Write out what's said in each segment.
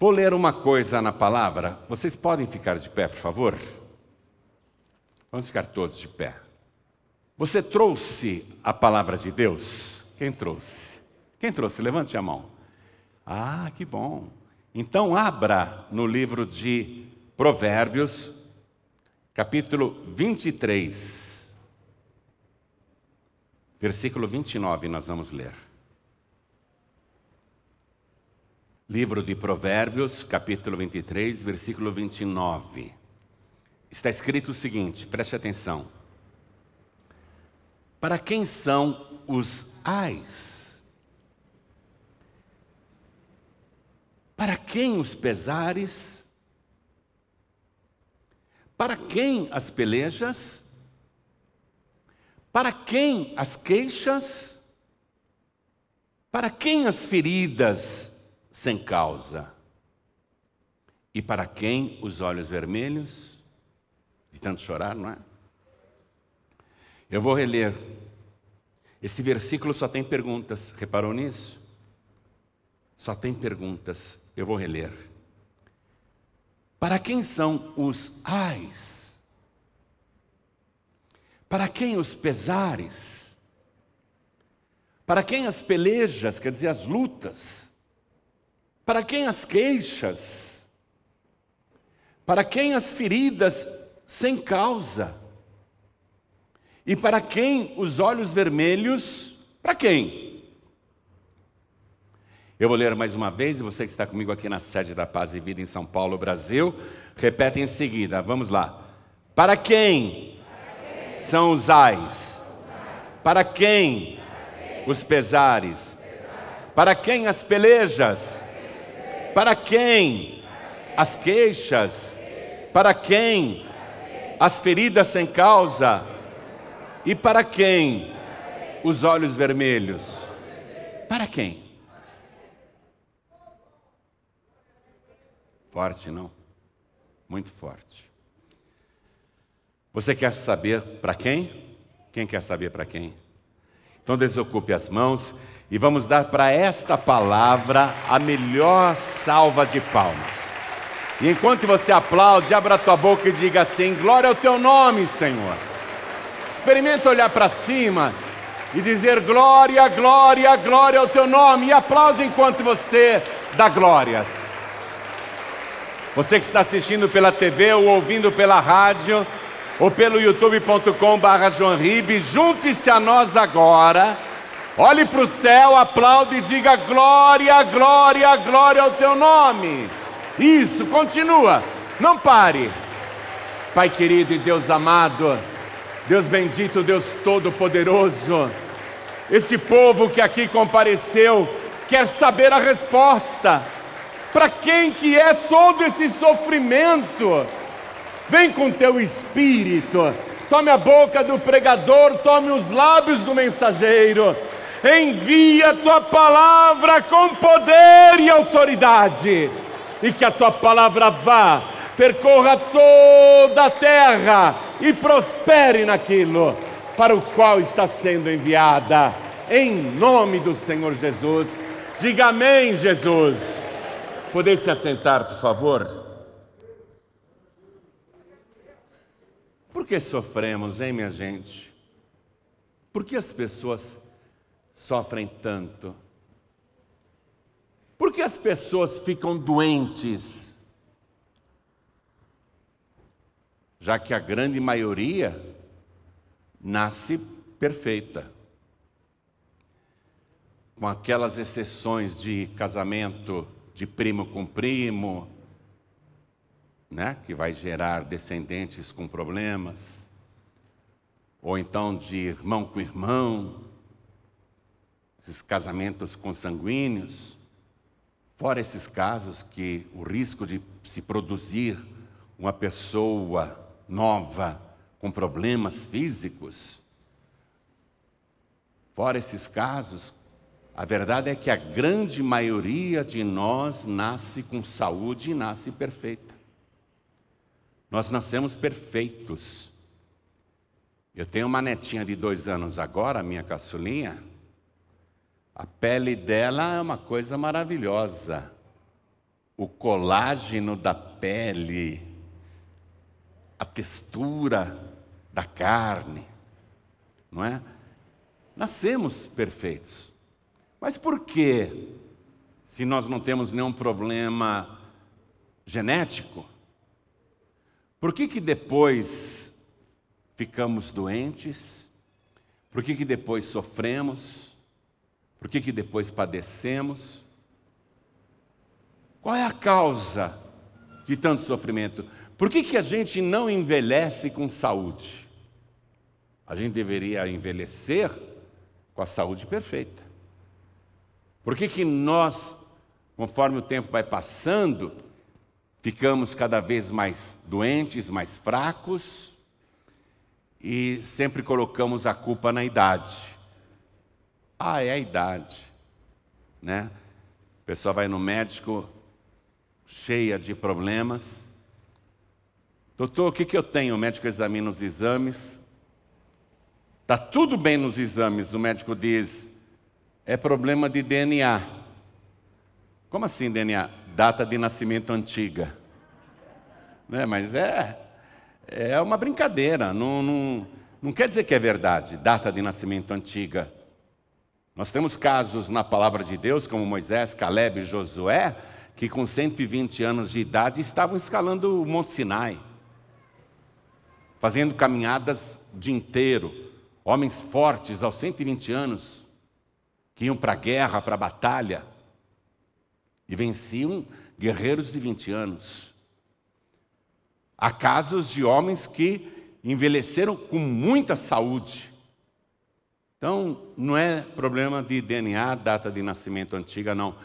Vou ler uma coisa na palavra. Vocês podem ficar de pé, por favor? Vamos ficar todos de pé. Você trouxe a palavra de Deus? Quem trouxe? Quem trouxe? Levante a mão. Ah, que bom. Então abra no livro de Provérbios, capítulo 23, versículo 29, nós vamos ler. Livro de Provérbios, capítulo 23, versículo 29. Está escrito o seguinte, preste atenção. Para quem são os ais? Para quem os pesares? Para quem as pelejas? Para quem as queixas? Para quem as feridas sem causa. E para quem os olhos vermelhos? De tanto chorar, não é? Eu vou reler. Esse versículo só tem perguntas. Reparou nisso? Só tem perguntas. Eu vou reler. Para quem são os ais? Para quem os pesares? Para quem as pelejas, quer dizer, as lutas? Para quem as queixas? Para quem as feridas sem causa? E para quem os olhos vermelhos? Para quem? Eu vou ler mais uma vez, e você que está comigo aqui na sede da Paz e Vida em São Paulo, Brasil, repete em seguida. Vamos lá. Para quem, para quem? são os ais? Para quem, para quem? os pesares? Para quem as pelejas? Para quem as queixas? Para quem as feridas sem causa? E para quem os olhos vermelhos? Para quem? Forte, não? Muito forte. Você quer saber para quem? Quem quer saber para quem? Então desocupe as mãos e vamos dar para esta palavra a melhor salva de palmas. E enquanto você aplaude, abra a tua boca e diga assim: Glória ao teu nome, Senhor. Experimenta olhar para cima e dizer glória, glória, glória ao teu nome. E aplaude enquanto você dá glórias. Você que está assistindo pela TV ou ouvindo pela rádio ou pelo youtube.com/barra junte-se a nós agora Olhe para o céu, aplaude e diga glória, glória, glória ao teu nome. Isso, continua, não pare. Pai querido e Deus amado, Deus bendito, Deus todo-poderoso, este povo que aqui compareceu quer saber a resposta. Para quem que é todo esse sofrimento? Vem com teu espírito, tome a boca do pregador, tome os lábios do mensageiro envia a tua palavra com poder e autoridade, e que a tua palavra vá, percorra toda a terra e prospere naquilo para o qual está sendo enviada, em nome do Senhor Jesus. Diga amém, Jesus. Poder se assentar, por favor? Por que sofremos, hein, minha gente? Por que as pessoas sofrem tanto? Por que as pessoas ficam doentes? Já que a grande maioria nasce perfeita. Com aquelas exceções de casamento de primo com primo, né, que vai gerar descendentes com problemas, ou então de irmão com irmão, esses casamentos consanguíneos, fora esses casos que o risco de se produzir uma pessoa nova com problemas físicos, fora esses casos, a verdade é que a grande maioria de nós nasce com saúde e nasce perfeita. Nós nascemos perfeitos. Eu tenho uma netinha de dois anos agora, minha caçulinha, a pele dela é uma coisa maravilhosa. o colágeno da pele, a textura da carne, não é? Nascemos perfeitos. Mas por que, se nós não temos nenhum problema genético, por que que depois ficamos doentes? Por que que depois sofremos? Por que que depois padecemos? Qual é a causa de tanto sofrimento? Por que, que a gente não envelhece com saúde? A gente deveria envelhecer com a saúde perfeita. Por que, que nós, conforme o tempo vai passando, ficamos cada vez mais doentes, mais fracos e sempre colocamos a culpa na idade? Ah, é a idade, né? A pessoa vai no médico cheia de problemas. Doutor, o que, que eu tenho? O médico examina os exames. Está tudo bem nos exames, o médico diz, é problema de DNA. Como assim DNA? Data de nascimento antiga. Né? Mas é, é uma brincadeira, não, não, não quer dizer que é verdade, data de nascimento antiga. Nós temos casos na palavra de Deus, como Moisés, Caleb e Josué, que com 120 anos de idade estavam escalando o Monte Sinai, fazendo caminhadas o dia inteiro. Homens fortes aos 120 anos, que iam para a guerra, para a batalha, e venciam guerreiros de 20 anos. Há casos de homens que envelheceram com muita saúde. Então, não é problema de DNA, data de nascimento antiga, não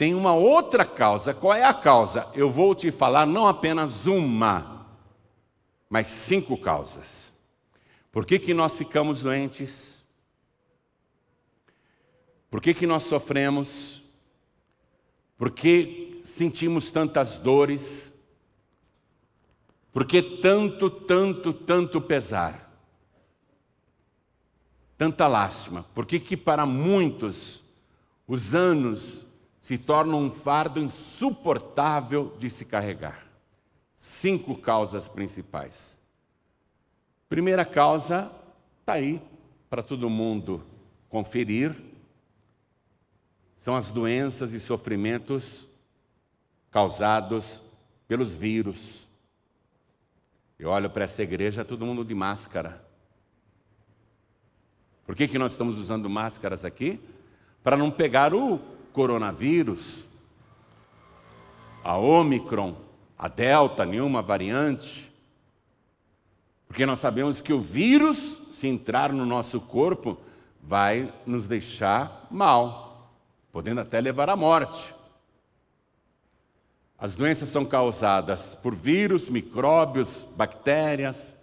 tem uma outra causa. Qual é a causa? Eu vou te falar não apenas uma, mas cinco causas. Por que, que nós ficamos doentes? Por que, que nós sofremos? Por que sentimos tantas dores? Por que tanto, tanto, tanto pesar? Tanta lástima. Por que, para muitos os anos se torna um fardo insuportável de se carregar. Cinco causas principais. Primeira causa está aí para todo mundo conferir. São as doenças e sofrimentos causados pelos vírus. Eu olho para essa igreja, todo mundo de máscara. Por que, que nós estamos usando máscaras aqui? Para não pegar o coronavírus, a Omicron, a Delta, nenhuma variante, porque nós sabemos que o vírus, se entrar no nosso corpo, vai nos deixar mal, podendo até levar à morte. As doenças são causadas por vírus, micróbios, bactérias,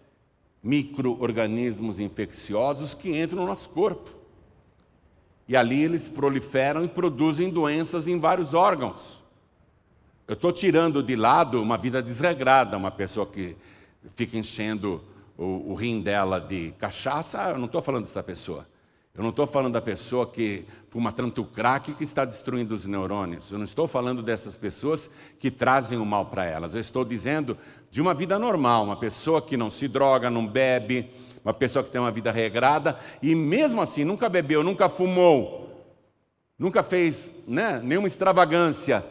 micro-organismos infecciosos que entram no nosso corpo. E ali eles proliferam e produzem doenças em vários órgãos. Eu estou tirando de lado uma vida desregrada, uma pessoa que fica enchendo o, o rim dela de cachaça, eu não estou falando dessa pessoa. Eu não estou falando da pessoa que fuma tanto crack que está destruindo os neurônios. Eu não estou falando dessas pessoas que trazem o mal para elas. Eu estou dizendo de uma vida normal, uma pessoa que não se droga, não bebe, uma pessoa que tem uma vida regrada e mesmo assim nunca bebeu, nunca fumou, nunca fez né, nenhuma extravagância,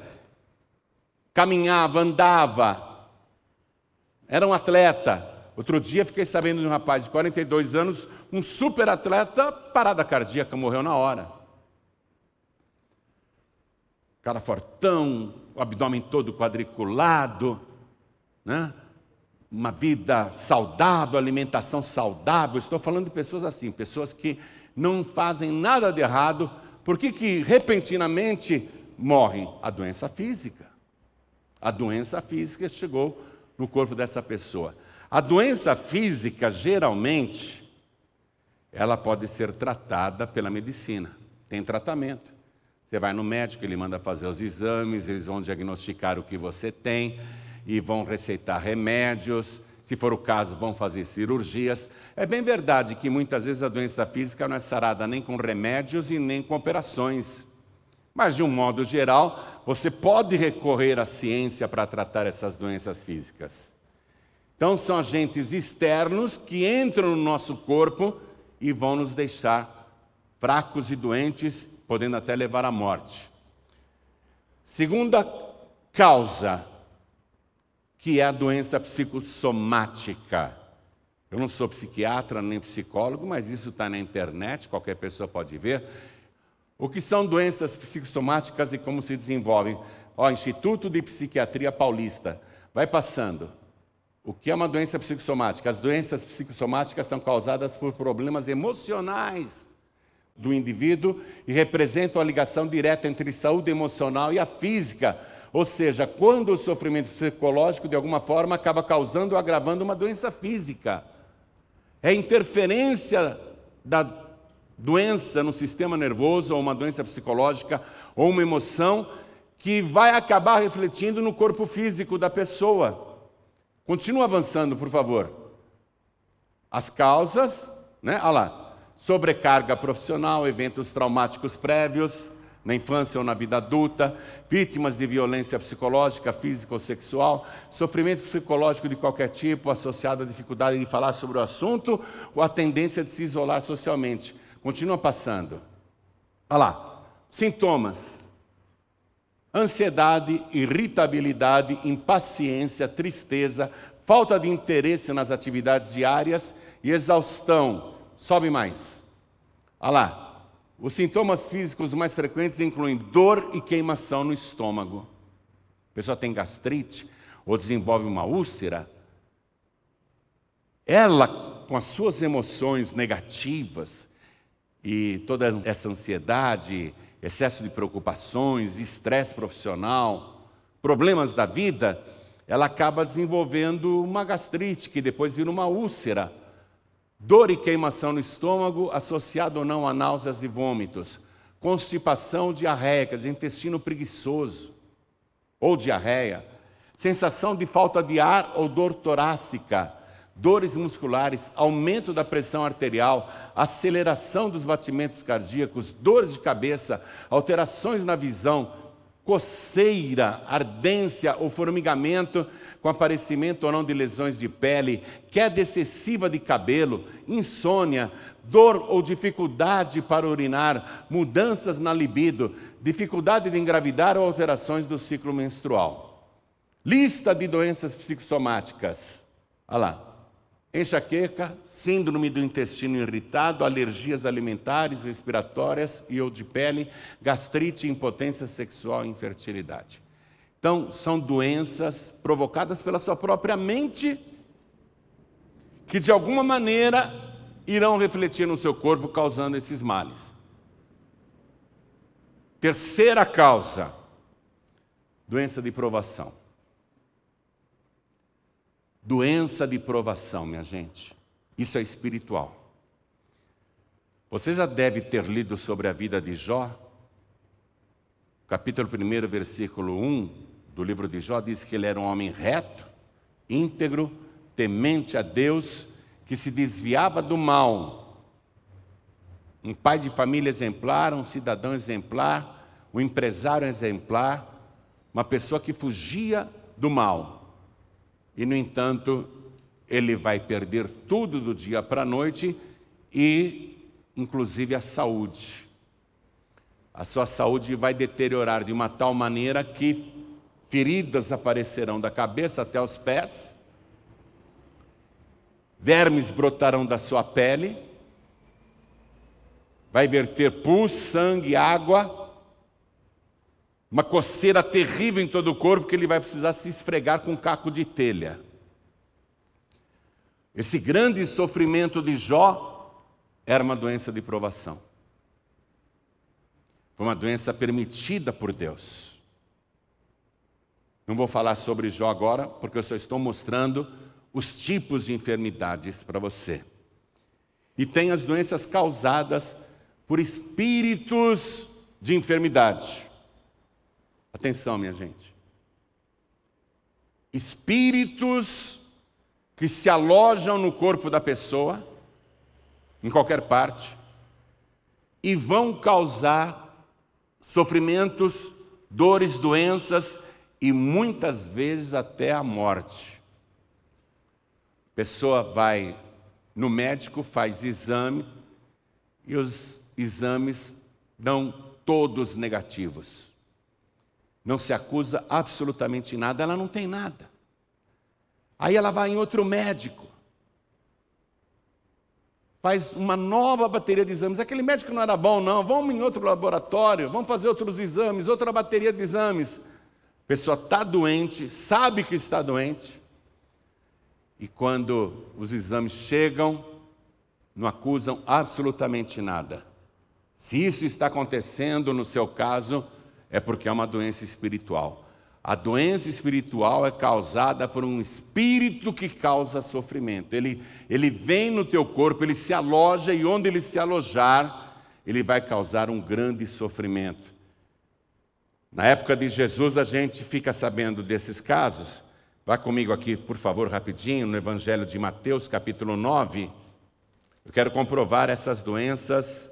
caminhava, andava, era um atleta. Outro dia fiquei sabendo de um rapaz de 42 anos, um super atleta, parada cardíaca, morreu na hora. Cara fortão, o abdômen todo quadriculado, né? uma vida saudável, alimentação saudável. Estou falando de pessoas assim, pessoas que não fazem nada de errado, por que, que repentinamente morrem? A doença física. A doença física chegou no corpo dessa pessoa. A doença física, geralmente, ela pode ser tratada pela medicina. Tem tratamento. Você vai no médico, ele manda fazer os exames, eles vão diagnosticar o que você tem e vão receitar remédios, se for o caso, vão fazer cirurgias. É bem verdade que muitas vezes a doença física não é sarada nem com remédios e nem com operações. Mas, de um modo geral, você pode recorrer à ciência para tratar essas doenças físicas. Então, são agentes externos que entram no nosso corpo e vão nos deixar fracos e doentes, podendo até levar à morte. Segunda causa, que é a doença psicossomática. Eu não sou psiquiatra nem psicólogo, mas isso está na internet, qualquer pessoa pode ver. O que são doenças psicossomáticas e como se desenvolvem? Ó, Instituto de Psiquiatria Paulista. Vai passando. O que é uma doença psicossomática? As doenças psicossomáticas são causadas por problemas emocionais do indivíduo e representam a ligação direta entre saúde emocional e a física. Ou seja, quando o sofrimento psicológico, de alguma forma, acaba causando ou agravando uma doença física. É interferência da doença no sistema nervoso, ou uma doença psicológica, ou uma emoção que vai acabar refletindo no corpo físico da pessoa. Continua avançando, por favor. As causas, né? Olha lá. Sobrecarga profissional, eventos traumáticos prévios, na infância ou na vida adulta, vítimas de violência psicológica, física ou sexual, sofrimento psicológico de qualquer tipo associado à dificuldade de falar sobre o assunto ou a tendência de se isolar socialmente. Continua passando. Olha lá. Sintomas: ansiedade, irritabilidade, impaciência, tristeza, falta de interesse nas atividades diárias e exaustão. Sobe mais. Olha lá. Os sintomas físicos mais frequentes incluem dor e queimação no estômago. A pessoa tem gastrite ou desenvolve uma úlcera. Ela, com as suas emoções negativas e toda essa ansiedade, excesso de preocupações, estresse profissional, problemas da vida, ela acaba desenvolvendo uma gastrite que depois vira uma úlcera Dor e queimação no estômago, associado ou não a náuseas e vômitos. Constipação diarreica, intestino preguiçoso ou diarreia. Sensação de falta de ar ou dor torácica. Dores musculares, aumento da pressão arterial, aceleração dos batimentos cardíacos, dores de cabeça, alterações na visão, coceira, ardência ou formigamento com aparecimento ou não de lesões de pele, queda excessiva de cabelo, insônia, dor ou dificuldade para urinar, mudanças na libido, dificuldade de engravidar ou alterações do ciclo menstrual. Lista de doenças psicossomáticas. Olha lá. Enxaqueca, síndrome do intestino irritado, alergias alimentares, respiratórias e ou de pele, gastrite, impotência sexual e infertilidade. Então, são doenças provocadas pela sua própria mente, que de alguma maneira irão refletir no seu corpo, causando esses males. Terceira causa: doença de provação. Doença de provação, minha gente. Isso é espiritual. Você já deve ter lido sobre a vida de Jó, capítulo 1, versículo 1 do livro de Jó diz que ele era um homem reto, íntegro, temente a Deus, que se desviava do mal. Um pai de família exemplar, um cidadão exemplar, um empresário exemplar, uma pessoa que fugia do mal. E, no entanto, ele vai perder tudo do dia para a noite e, inclusive, a saúde. A sua saúde vai deteriorar de uma tal maneira que feridas aparecerão da cabeça até os pés, vermes brotarão da sua pele, vai verter pus, sangue, água, uma coceira terrível em todo o corpo que ele vai precisar se esfregar com um caco de telha. Esse grande sofrimento de Jó era uma doença de provação. Foi uma doença permitida por Deus. Não vou falar sobre Jó agora, porque eu só estou mostrando os tipos de enfermidades para você. E tem as doenças causadas por espíritos de enfermidade. Atenção, minha gente. Espíritos que se alojam no corpo da pessoa, em qualquer parte, e vão causar sofrimentos dores, doenças e muitas vezes até a morte. A pessoa vai no médico, faz exame e os exames dão todos negativos. Não se acusa absolutamente nada, ela não tem nada. Aí ela vai em outro médico, faz uma nova bateria de exames. Aquele médico não era bom, não. Vamos em outro laboratório, vamos fazer outros exames, outra bateria de exames. A pessoa está doente, sabe que está doente, e quando os exames chegam, não acusam absolutamente nada. Se isso está acontecendo no seu caso, é porque é uma doença espiritual. A doença espiritual é causada por um espírito que causa sofrimento. Ele, ele vem no teu corpo, ele se aloja e onde ele se alojar, ele vai causar um grande sofrimento. Na época de Jesus, a gente fica sabendo desses casos. Vá comigo aqui, por favor, rapidinho, no Evangelho de Mateus, capítulo 9. Eu quero comprovar essas doenças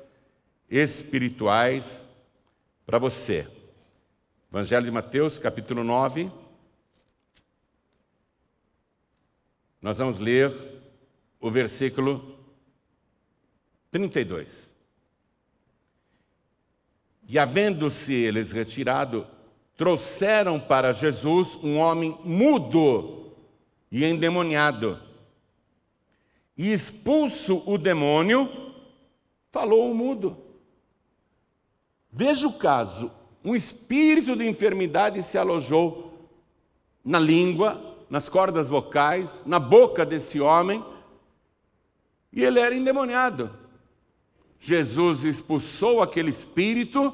espirituais para você. Evangelho de Mateus, capítulo 9. Nós vamos ler o versículo 32. E havendo-se eles retirado, trouxeram para Jesus um homem mudo e endemoniado. E expulso o demônio, falou o mudo. Veja o caso: um espírito de enfermidade se alojou na língua, nas cordas vocais, na boca desse homem, e ele era endemoniado. Jesus expulsou aquele espírito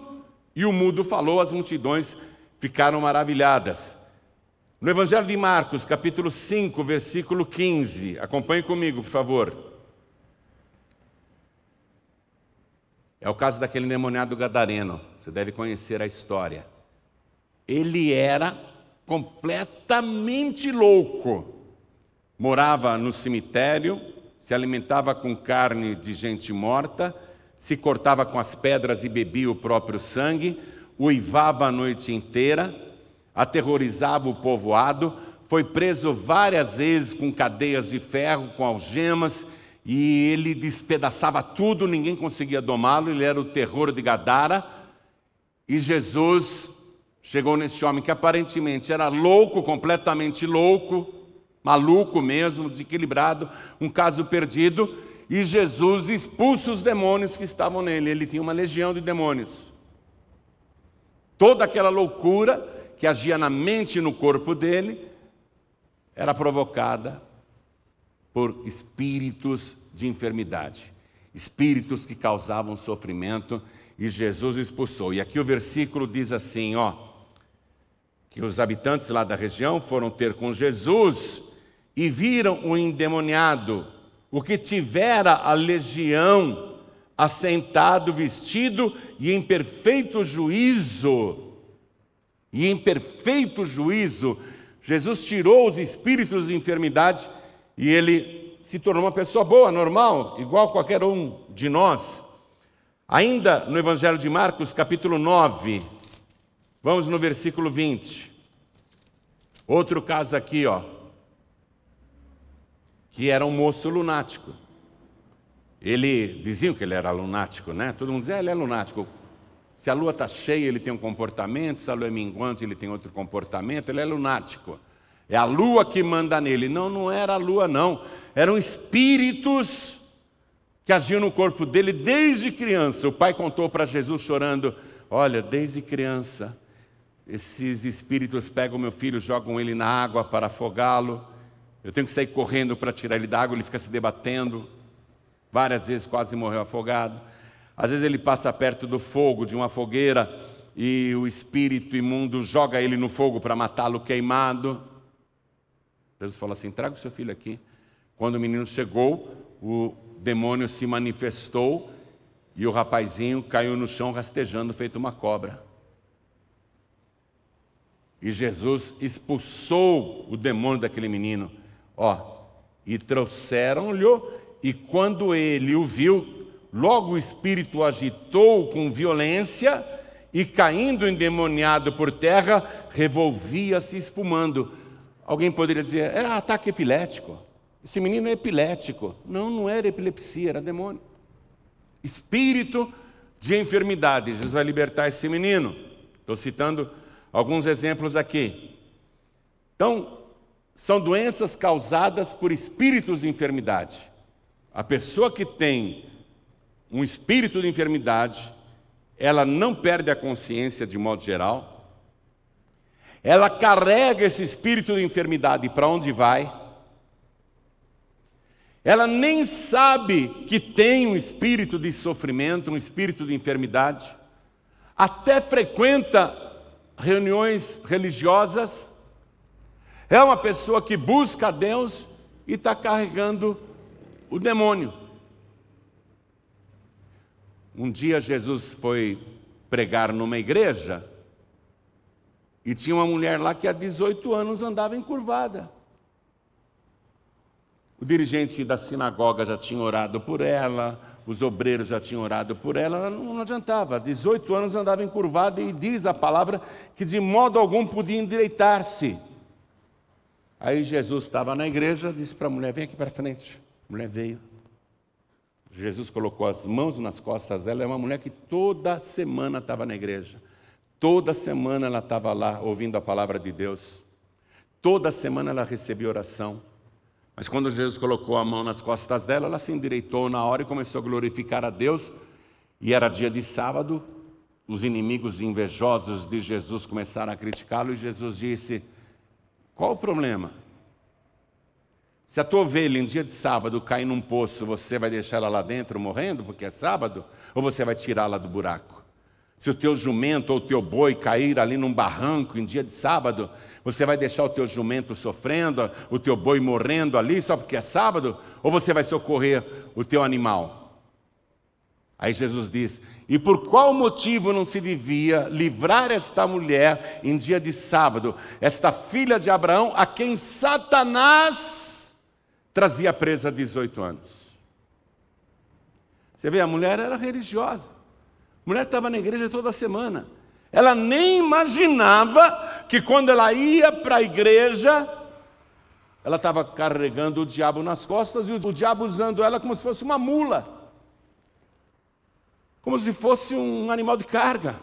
e o mudo falou, as multidões ficaram maravilhadas. No Evangelho de Marcos, capítulo 5, versículo 15, acompanhe comigo, por favor. É o caso daquele endemoniado gadareno. Você deve conhecer a história. Ele era completamente louco. Morava no cemitério, se alimentava com carne de gente morta, se cortava com as pedras e bebia o próprio sangue, uivava a noite inteira, aterrorizava o povoado, foi preso várias vezes com cadeias de ferro, com algemas, e ele despedaçava tudo, ninguém conseguia domá-lo, ele era o terror de Gadara. E Jesus chegou nesse homem que aparentemente era louco, completamente louco, maluco mesmo, desequilibrado, um caso perdido, e Jesus expulsa os demônios que estavam nele. Ele tinha uma legião de demônios. Toda aquela loucura que agia na mente e no corpo dele era provocada por espíritos de enfermidade, espíritos que causavam sofrimento e Jesus expulsou. E aqui o versículo diz assim, ó, que os habitantes lá da região foram ter com Jesus e viram o endemoniado, o que tivera a legião, assentado, vestido e em perfeito juízo. E em perfeito juízo, Jesus tirou os espíritos de enfermidade e ele se tornou uma pessoa boa, normal, igual qualquer um de nós. Ainda no Evangelho de Marcos, capítulo 9, vamos no versículo 20. Outro caso aqui, ó, que era um moço lunático. Ele diziam que ele era lunático, né? Todo mundo dizia, ah, ele é lunático. Se a lua está cheia, ele tem um comportamento, se a lua é minguante, ele tem outro comportamento, ele é lunático. É a lua que manda nele. Não, não era a lua, não. Eram espíritos que agiam no corpo dele desde criança. O pai contou para Jesus chorando: Olha, desde criança, esses espíritos pegam meu filho, jogam ele na água para afogá-lo. Eu tenho que sair correndo para tirar ele da água, ele fica se debatendo. Várias vezes quase morreu afogado. Às vezes ele passa perto do fogo, de uma fogueira, e o espírito imundo joga ele no fogo para matá-lo queimado. Jesus falou assim: traga o seu filho aqui. Quando o menino chegou, o demônio se manifestou e o rapazinho caiu no chão rastejando, feito uma cobra. E Jesus expulsou o demônio daquele menino. Ó, e trouxeram-lhe, e quando ele o viu, logo o espírito agitou com violência e, caindo endemoniado por terra, revolvia-se espumando. Alguém poderia dizer, era ataque epilético. Esse menino é epilético. Não, não era epilepsia, era demônio. Espírito de enfermidade. Jesus vai libertar esse menino. Estou citando alguns exemplos aqui. Então, são doenças causadas por espíritos de enfermidade. A pessoa que tem um espírito de enfermidade, ela não perde a consciência de modo geral, ela carrega esse espírito de enfermidade para onde vai, ela nem sabe que tem um espírito de sofrimento, um espírito de enfermidade, até frequenta reuniões religiosas, é uma pessoa que busca a Deus e está carregando o demônio. Um dia Jesus foi pregar numa igreja e tinha uma mulher lá que há 18 anos andava encurvada. O dirigente da sinagoga já tinha orado por ela, os obreiros já tinham orado por ela, não, não adiantava. 18 anos andava encurvada e diz a palavra que de modo algum podia endireitar-se. Aí Jesus estava na igreja, disse para a mulher: Vem aqui para frente. A mulher veio. Jesus colocou as mãos nas costas dela, é uma mulher que toda semana estava na igreja. Toda semana ela estava lá ouvindo a palavra de Deus. Toda semana ela recebia oração. Mas quando Jesus colocou a mão nas costas dela, ela se endireitou na hora e começou a glorificar a Deus. E era dia de sábado, os inimigos invejosos de Jesus começaram a criticá-lo e Jesus disse: Qual o problema? Se a tua ovelha em dia de sábado cair num poço, você vai deixar ela lá dentro morrendo porque é sábado? Ou você vai tirá-la do buraco? Se o teu jumento ou o teu boi cair ali num barranco em dia de sábado, você vai deixar o teu jumento sofrendo, o teu boi morrendo ali só porque é sábado? Ou você vai socorrer o teu animal? Aí Jesus diz: E por qual motivo não se devia livrar esta mulher em dia de sábado, esta filha de Abraão, a quem Satanás trazia presa há 18 anos. Você vê, a mulher era religiosa. A mulher estava na igreja toda semana. Ela nem imaginava que quando ela ia para a igreja, ela estava carregando o diabo nas costas e o diabo usando ela como se fosse uma mula. Como se fosse um animal de carga.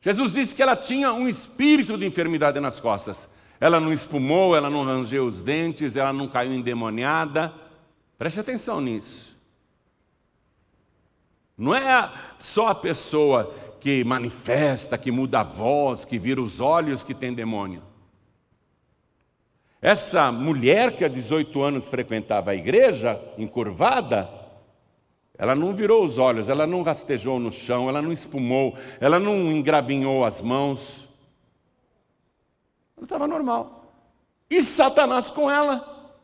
Jesus disse que ela tinha um espírito de enfermidade nas costas. Ela não espumou, ela não rangeu os dentes, ela não caiu endemoniada. Preste atenção nisso. Não é só a pessoa que manifesta, que muda a voz, que vira os olhos que tem demônio. Essa mulher que há 18 anos frequentava a igreja, encurvada, ela não virou os olhos, ela não rastejou no chão, ela não espumou, ela não engravinhou as mãos. Ela estava normal. E Satanás com ela.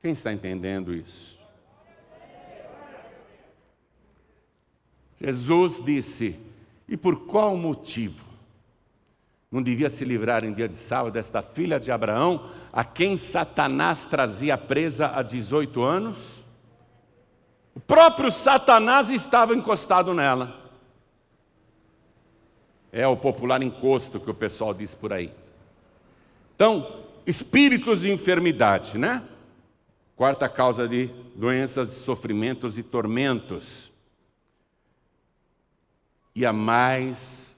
Quem está entendendo isso? Jesus disse: E por qual motivo? Não devia se livrar em dia de sábado desta filha de Abraão, a quem Satanás trazia presa há 18 anos? O próprio Satanás estava encostado nela. É o popular encosto que o pessoal diz por aí. Então, espíritos de enfermidade, né? Quarta causa de doenças, sofrimentos e tormentos. E a mais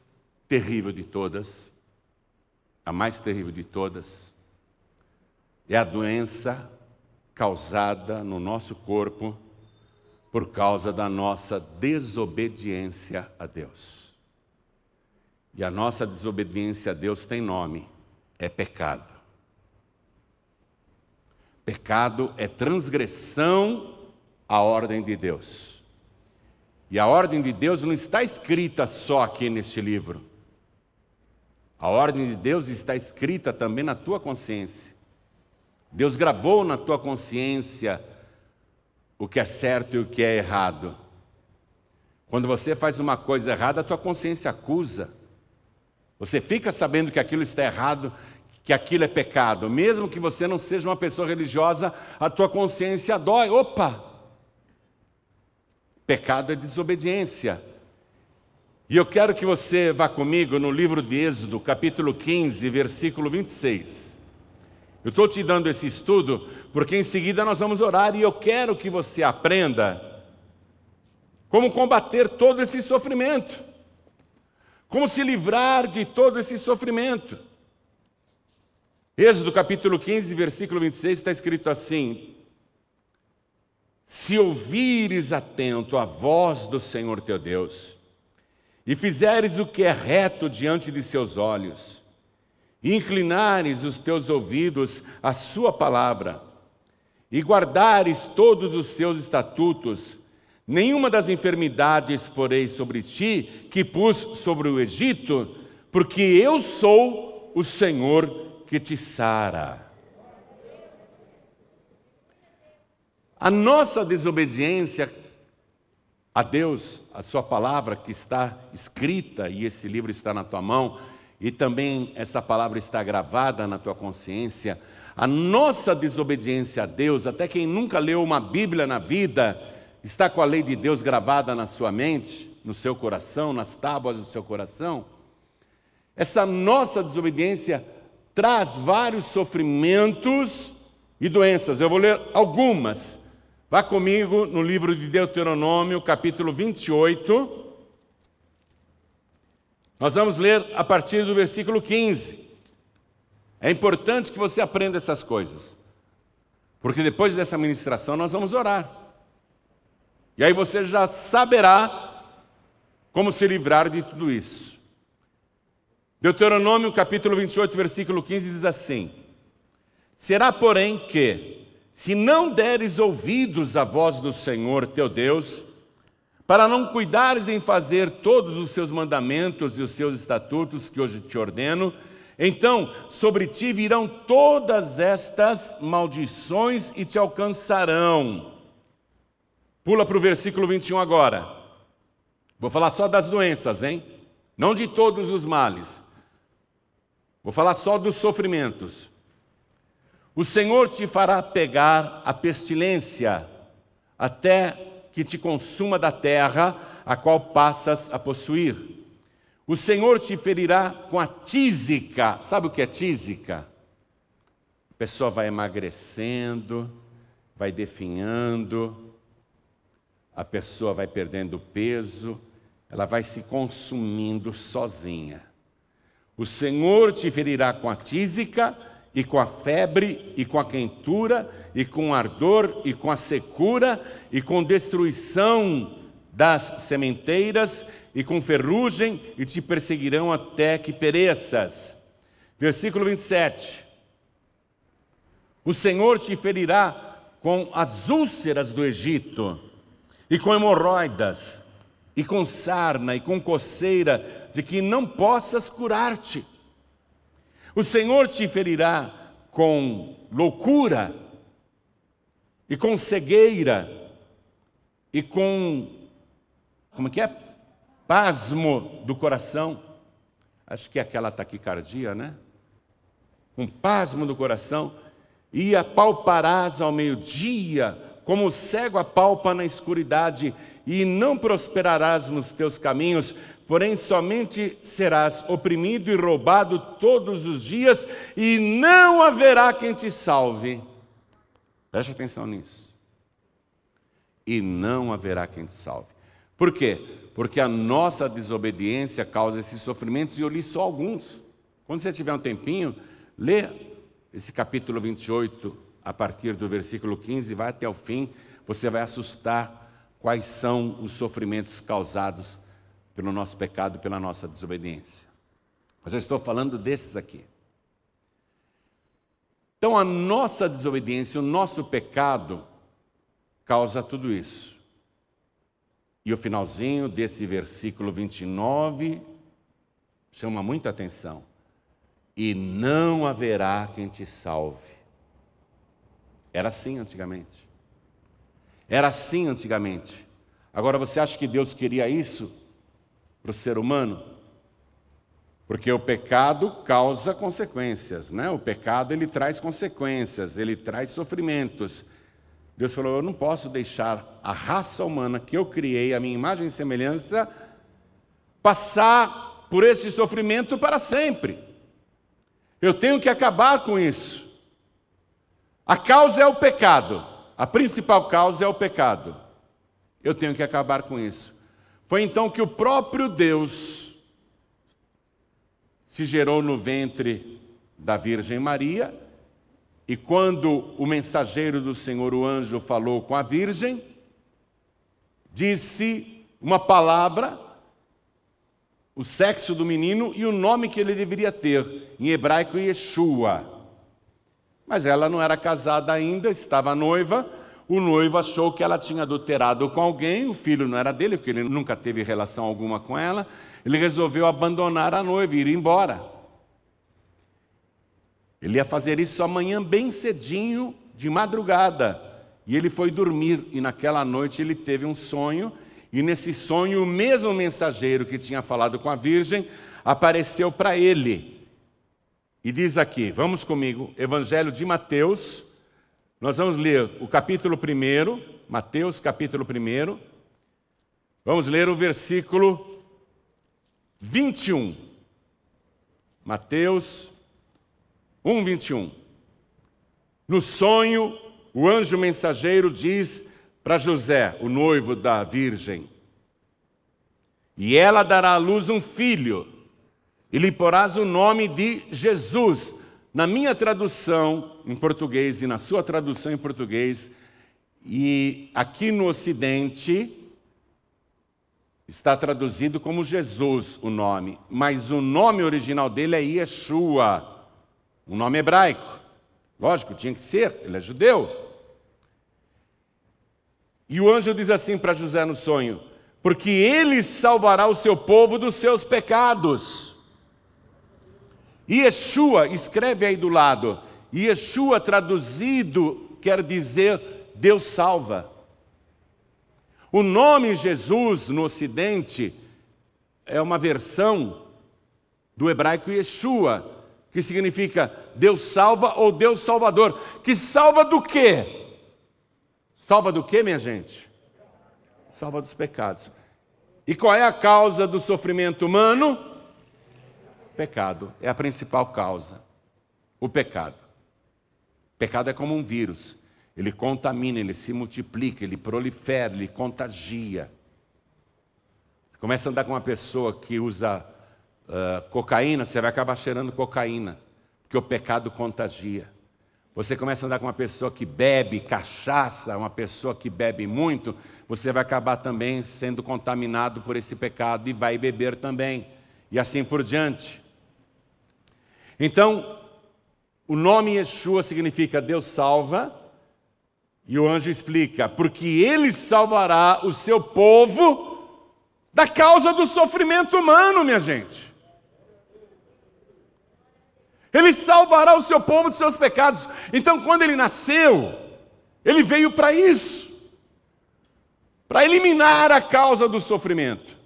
terrível de todas, a mais terrível de todas, é a doença causada no nosso corpo por causa da nossa desobediência a Deus. E a nossa desobediência a Deus tem nome é pecado. Pecado é transgressão à ordem de Deus. E a ordem de Deus não está escrita só aqui neste livro. A ordem de Deus está escrita também na tua consciência. Deus gravou na tua consciência o que é certo e o que é errado. Quando você faz uma coisa errada, a tua consciência acusa. Você fica sabendo que aquilo está errado, que aquilo é pecado. Mesmo que você não seja uma pessoa religiosa, a tua consciência dói. Opa! Pecado é desobediência. E eu quero que você vá comigo no livro de Êxodo, capítulo 15, versículo 26. Eu estou te dando esse estudo porque em seguida nós vamos orar e eu quero que você aprenda como combater todo esse sofrimento, como se livrar de todo esse sofrimento. Êxodo capítulo 15, versículo 26 está escrito assim: Se ouvires atento a voz do Senhor teu Deus, e fizeres o que é reto diante de seus olhos, e inclinares os teus ouvidos à sua palavra, e guardares todos os seus estatutos, nenhuma das enfermidades porei sobre ti que pus sobre o Egito, porque eu sou o Senhor que te sara. A nossa desobediência a Deus, a Sua palavra que está escrita e esse livro está na tua mão, e também essa palavra está gravada na tua consciência. A nossa desobediência a Deus, até quem nunca leu uma Bíblia na vida, está com a lei de Deus gravada na sua mente, no seu coração, nas tábuas do seu coração. Essa nossa desobediência traz vários sofrimentos e doenças. Eu vou ler algumas Vá comigo no livro de Deuteronômio, capítulo 28. Nós vamos ler a partir do versículo 15. É importante que você aprenda essas coisas, porque depois dessa ministração nós vamos orar. E aí você já saberá como se livrar de tudo isso. Deuteronômio capítulo 28, versículo 15 diz assim: Será, porém, que se não deres ouvidos à voz do Senhor teu Deus, para não cuidares em fazer todos os seus mandamentos e os seus estatutos que hoje te ordeno, então sobre ti virão todas estas maldições e te alcançarão. Pula para o versículo 21 agora. Vou falar só das doenças, hein? Não de todos os males. Vou falar só dos sofrimentos. O Senhor te fará pegar a pestilência, até que te consuma da terra a qual passas a possuir. O Senhor te ferirá com a tísica. Sabe o que é tísica? A pessoa vai emagrecendo, vai definhando, a pessoa vai perdendo peso, ela vai se consumindo sozinha. O Senhor te ferirá com a tísica e com a febre, e com a quentura, e com ardor, e com a secura, e com destruição das sementeiras, e com ferrugem, e te perseguirão até que pereças. Versículo 27. O Senhor te ferirá com as úlceras do Egito, e com hemorroidas, e com sarna, e com coceira, de que não possas curar-te. O Senhor te ferirá com loucura, e com cegueira, e com. Como que é? Pasmo do coração. Acho que é aquela taquicardia, né? Um pasmo do coração. E apalparás ao meio-dia, como o cego apalpa na escuridade, e não prosperarás nos teus caminhos, porém somente serás oprimido e roubado todos os dias, e não haverá quem te salve. Preste atenção nisso. E não haverá quem te salve. Por quê? Porque a nossa desobediência causa esses sofrimentos, e eu li só alguns. Quando você tiver um tempinho, lê esse capítulo 28, a partir do versículo 15, vai até o fim, você vai assustar quais são os sofrimentos causados pelo nosso pecado, pela nossa desobediência. Mas eu estou falando desses aqui. Então, a nossa desobediência, o nosso pecado, causa tudo isso. E o finalzinho desse versículo 29 chama muita atenção. E não haverá quem te salve. Era assim antigamente. Era assim antigamente. Agora você acha que Deus queria isso? Para o ser humano? Porque o pecado causa consequências, né? O pecado ele traz consequências, ele traz sofrimentos. Deus falou: "Eu não posso deixar a raça humana que eu criei, a minha imagem e semelhança, passar por esse sofrimento para sempre. Eu tenho que acabar com isso. A causa é o pecado. A principal causa é o pecado. Eu tenho que acabar com isso. Foi então que o próprio Deus se gerou no ventre da Virgem Maria, e quando o mensageiro do Senhor, o anjo, falou com a Virgem, disse uma palavra, o sexo do menino e o nome que ele deveria ter, em hebraico, Yeshua. Mas ela não era casada ainda, estava noiva. O noivo achou que ela tinha adulterado com alguém, o filho não era dele, porque ele nunca teve relação alguma com ela. Ele resolveu abandonar a noiva e ir embora. Ele ia fazer isso amanhã bem cedinho, de madrugada. E ele foi dormir, e naquela noite ele teve um sonho, e nesse sonho o mesmo mensageiro que tinha falado com a Virgem apareceu para ele. E diz aqui, vamos comigo, Evangelho de Mateus, nós vamos ler o capítulo 1, Mateus, capítulo 1. Vamos ler o versículo 21. Mateus 1, 21. No sonho, o anjo mensageiro diz para José, o noivo da Virgem: E ela dará à luz um filho, e lhe porás o nome de Jesus. Na minha tradução em português e na sua tradução em português, e aqui no Ocidente, está traduzido como Jesus o nome, mas o nome original dele é Yeshua um nome hebraico. Lógico, tinha que ser, ele é judeu. E o anjo diz assim para José no sonho: Porque ele salvará o seu povo dos seus pecados. Yeshua, escreve aí do lado, Yeshua traduzido quer dizer Deus salva. O nome Jesus no Ocidente é uma versão do hebraico Yeshua, que significa Deus salva ou Deus salvador. Que salva do quê? Salva do quê, minha gente? Salva dos pecados. E qual é a causa do sofrimento humano? Pecado. É a principal causa. O pecado. O pecado é como um vírus. Ele contamina, ele se multiplica, ele prolifera, ele contagia. Você começa a andar com uma pessoa que usa uh, cocaína, você vai acabar cheirando cocaína, porque o pecado contagia. Você começa a andar com uma pessoa que bebe cachaça, uma pessoa que bebe muito, você vai acabar também sendo contaminado por esse pecado e vai beber também, e assim por diante. Então, o nome Yeshua significa Deus salva, e o anjo explica, porque ele salvará o seu povo da causa do sofrimento humano, minha gente. Ele salvará o seu povo dos seus pecados. Então, quando ele nasceu, ele veio para isso para eliminar a causa do sofrimento,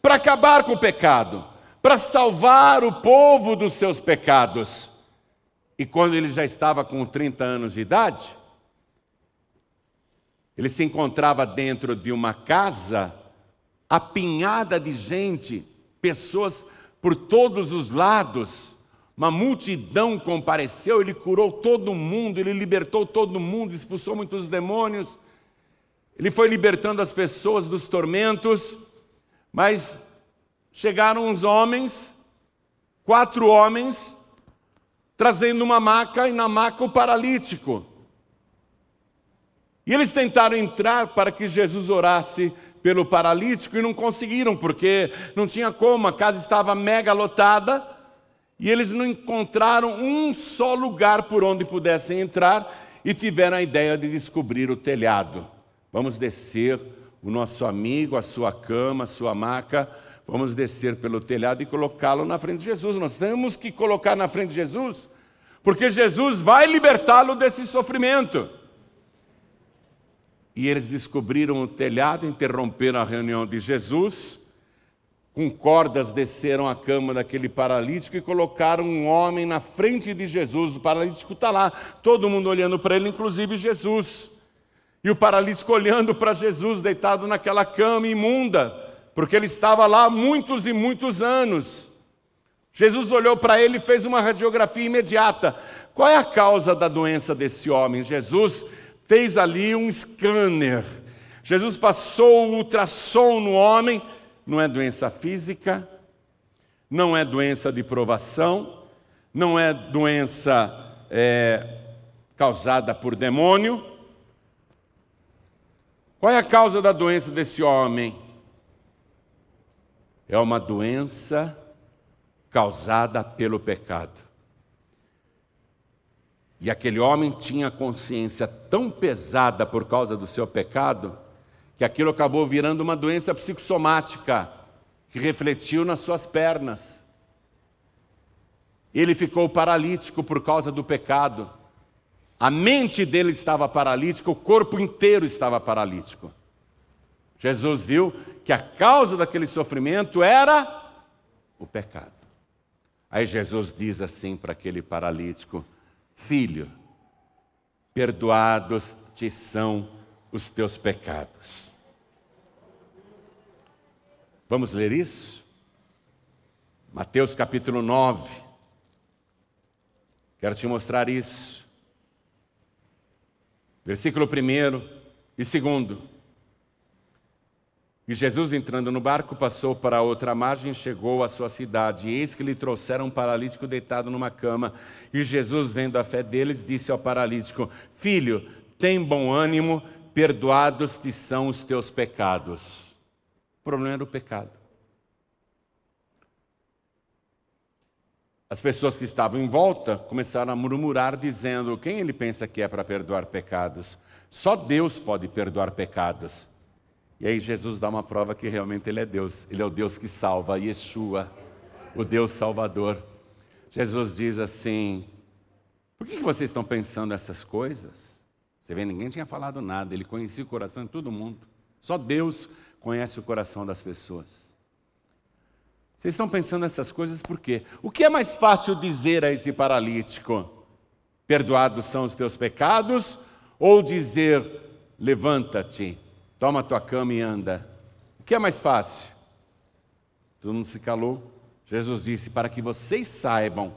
para acabar com o pecado, para salvar o povo dos seus pecados. E quando ele já estava com 30 anos de idade, ele se encontrava dentro de uma casa apinhada de gente, pessoas por todos os lados. Uma multidão compareceu, ele curou todo mundo, ele libertou todo mundo, expulsou muitos demônios. Ele foi libertando as pessoas dos tormentos, mas chegaram uns homens, quatro homens, trazendo uma maca e na maca o paralítico. E eles tentaram entrar para que Jesus orasse pelo paralítico e não conseguiram, porque não tinha como, a casa estava mega lotada e eles não encontraram um só lugar por onde pudessem entrar e tiveram a ideia de descobrir o telhado. Vamos descer o nosso amigo, a sua cama, a sua maca, vamos descer pelo telhado e colocá-lo na frente de Jesus. Nós temos que colocar na frente de Jesus, porque Jesus vai libertá-lo desse sofrimento. E eles descobriram o telhado, interromperam a reunião de Jesus com cordas desceram a cama daquele paralítico e colocaram um homem na frente de Jesus. O paralítico está lá, todo mundo olhando para ele, inclusive Jesus. E o paralítico olhando para Jesus, deitado naquela cama imunda, porque ele estava lá há muitos e muitos anos. Jesus olhou para ele e fez uma radiografia imediata. Qual é a causa da doença desse homem? Jesus fez ali um scanner. Jesus passou o ultrassom no homem. Não é doença física, não é doença de provação, não é doença é, causada por demônio. Qual é a causa da doença desse homem? É uma doença causada pelo pecado. E aquele homem tinha consciência tão pesada por causa do seu pecado, que aquilo acabou virando uma doença psicossomática, que refletiu nas suas pernas. Ele ficou paralítico por causa do pecado. A mente dele estava paralítica, o corpo inteiro estava paralítico. Jesus viu que a causa daquele sofrimento era o pecado. Aí Jesus diz assim para aquele paralítico: Filho, perdoados te são os teus pecados. Vamos ler isso? Mateus capítulo 9. Quero te mostrar isso. Versículo 1 e 2. E Jesus, entrando no barco, passou para a outra margem chegou à sua cidade. E eis que lhe trouxeram um paralítico deitado numa cama. E Jesus, vendo a fé deles, disse ao paralítico: Filho, tem bom ânimo, perdoados te são os teus pecados. O problema era o pecado. As pessoas que estavam em volta começaram a murmurar, dizendo: Quem ele pensa que é para perdoar pecados? Só Deus pode perdoar pecados. E aí Jesus dá uma prova que realmente Ele é Deus. Ele é o Deus que salva, Yeshua, o Deus Salvador. Jesus diz assim: Por que vocês estão pensando essas coisas? Você vê, ninguém tinha falado nada, ele conhecia o coração de todo mundo. Só Deus conhece o coração das pessoas. Vocês estão pensando essas coisas por quê? O que é mais fácil dizer a esse paralítico? Perdoados são os teus pecados? Ou dizer, levanta-te, Toma tua cama e anda. O que é mais fácil? Todo mundo se calou. Jesus disse: Para que vocês saibam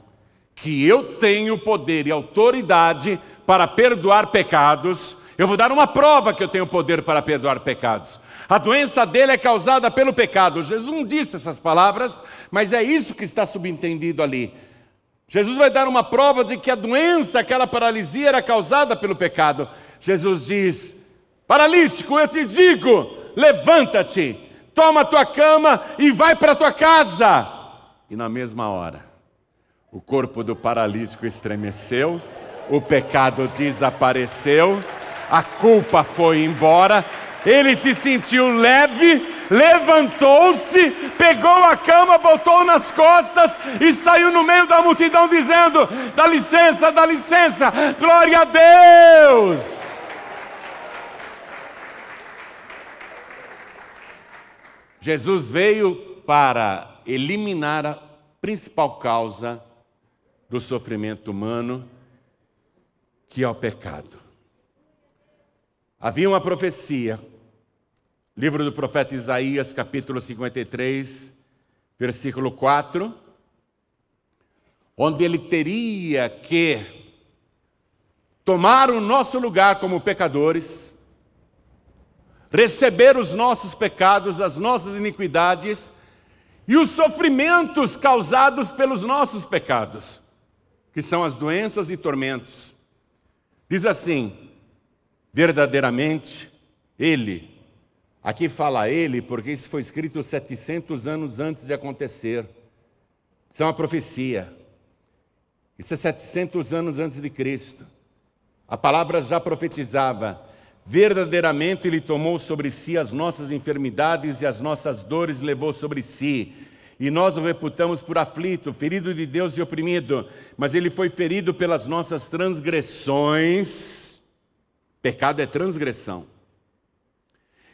que eu tenho poder e autoridade para perdoar pecados, eu vou dar uma prova que eu tenho poder para perdoar pecados. A doença dele é causada pelo pecado. Jesus não disse essas palavras, mas é isso que está subentendido ali. Jesus vai dar uma prova de que a doença, aquela paralisia, era causada pelo pecado. Jesus diz: Paralítico, eu te digo: levanta-te, toma a tua cama e vai para a tua casa. E na mesma hora, o corpo do paralítico estremeceu, o pecado desapareceu, a culpa foi embora, ele se sentiu leve, levantou-se, pegou a cama, botou nas costas e saiu no meio da multidão dizendo: Dá licença, dá licença, glória a Deus. Jesus veio para eliminar a principal causa do sofrimento humano, que é o pecado. Havia uma profecia, livro do profeta Isaías, capítulo 53, versículo 4, onde ele teria que tomar o nosso lugar como pecadores receber os nossos pecados, as nossas iniquidades e os sofrimentos causados pelos nossos pecados, que são as doenças e tormentos. Diz assim: verdadeiramente, Ele, aqui fala Ele, porque isso foi escrito 700 anos antes de acontecer, isso é uma profecia, isso é 700 anos antes de Cristo. A palavra já profetizava Verdadeiramente Ele tomou sobre si as nossas enfermidades e as nossas dores levou sobre si. E nós o reputamos por aflito, ferido de Deus e oprimido. Mas Ele foi ferido pelas nossas transgressões. Pecado é transgressão.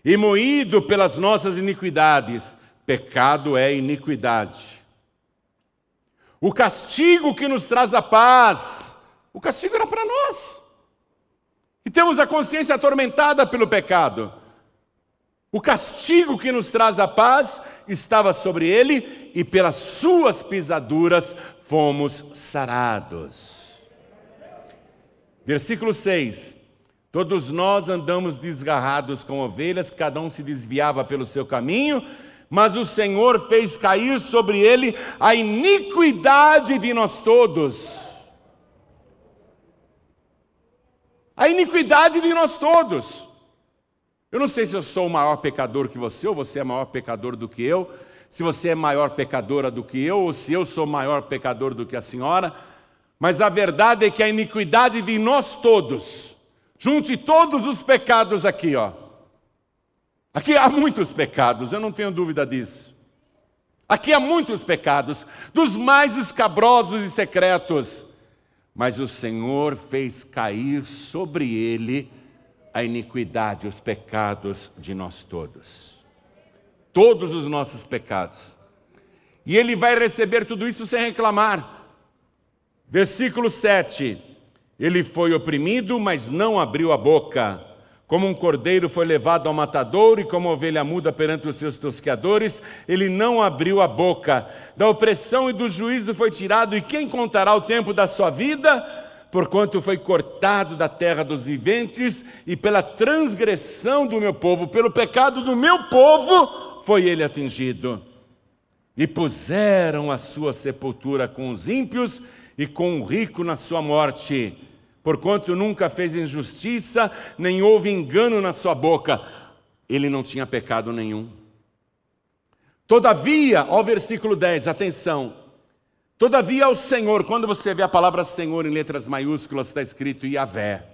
E moído pelas nossas iniquidades. Pecado é iniquidade. O castigo que nos traz a paz. O castigo era para nós. E temos a consciência atormentada pelo pecado. O castigo que nos traz a paz estava sobre ele e pelas suas pisaduras fomos sarados. Versículo 6. Todos nós andamos desgarrados como ovelhas, cada um se desviava pelo seu caminho, mas o Senhor fez cair sobre ele a iniquidade de nós todos. A iniquidade de nós todos. Eu não sei se eu sou o maior pecador que você, ou você é maior pecador do que eu, se você é maior pecadora do que eu, ou se eu sou maior pecador do que a senhora, mas a verdade é que a iniquidade de nós todos, junte todos os pecados aqui, ó. Aqui há muitos pecados, eu não tenho dúvida disso. Aqui há muitos pecados, dos mais escabrosos e secretos, mas o Senhor fez cair sobre ele a iniquidade, os pecados de nós todos. Todos os nossos pecados. E ele vai receber tudo isso sem reclamar. Versículo 7. Ele foi oprimido, mas não abriu a boca. Como um cordeiro foi levado ao matador e como ovelha muda perante os seus tosqueadores, ele não abriu a boca. Da opressão e do juízo foi tirado, e quem contará o tempo da sua vida? porquanto foi cortado da terra dos viventes, e pela transgressão do meu povo, pelo pecado do meu povo, foi ele atingido. E puseram a sua sepultura com os ímpios e com o rico na sua morte, porquanto nunca fez injustiça, nem houve engano na sua boca. Ele não tinha pecado nenhum. Todavia, ó versículo 10, atenção, Todavia, o Senhor, quando você vê a palavra Senhor em letras maiúsculas, está escrito Yahvé,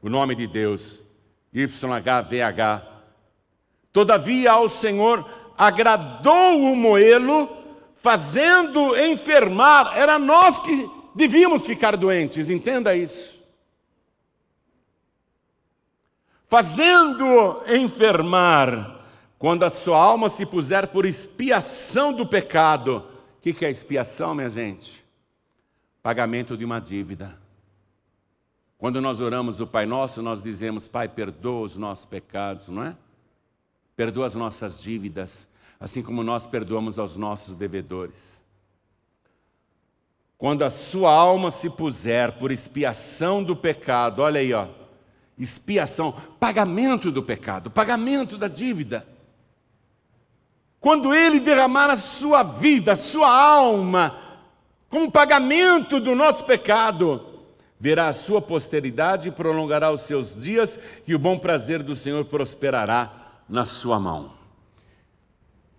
o nome de Deus, YHVH. Todavia, ao Senhor agradou o moelo, fazendo enfermar, era nós que devíamos ficar doentes, entenda isso. Fazendo enfermar, quando a sua alma se puser por expiação do pecado, que, que é expiação, minha gente? Pagamento de uma dívida. Quando nós oramos o Pai Nosso, nós dizemos, Pai, perdoa os nossos pecados, não é? Perdoa as nossas dívidas, assim como nós perdoamos aos nossos devedores. Quando a sua alma se puser por expiação do pecado, olha aí, ó, expiação, pagamento do pecado, pagamento da dívida. Quando Ele derramar a sua vida, a sua alma, como pagamento do nosso pecado, verá a sua posteridade e prolongará os seus dias, e o bom prazer do Senhor prosperará na sua mão.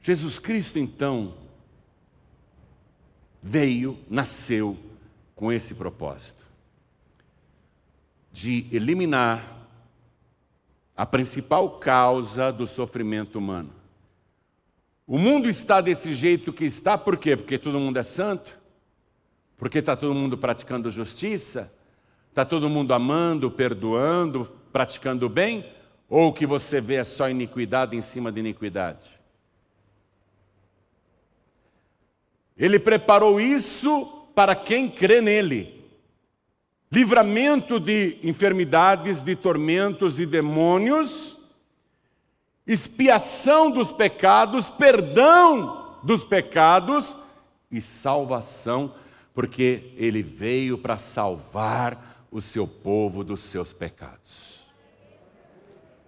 Jesus Cristo, então, veio, nasceu com esse propósito de eliminar a principal causa do sofrimento humano o mundo está desse jeito que está, por quê? Porque todo mundo é santo? Porque está todo mundo praticando justiça? Está todo mundo amando, perdoando, praticando bem? Ou o que você vê é só iniquidade em cima de iniquidade? Ele preparou isso para quem crê nele. Livramento de enfermidades, de tormentos e demônios expiação dos pecados, perdão dos pecados e salvação, porque ele veio para salvar o seu povo dos seus pecados.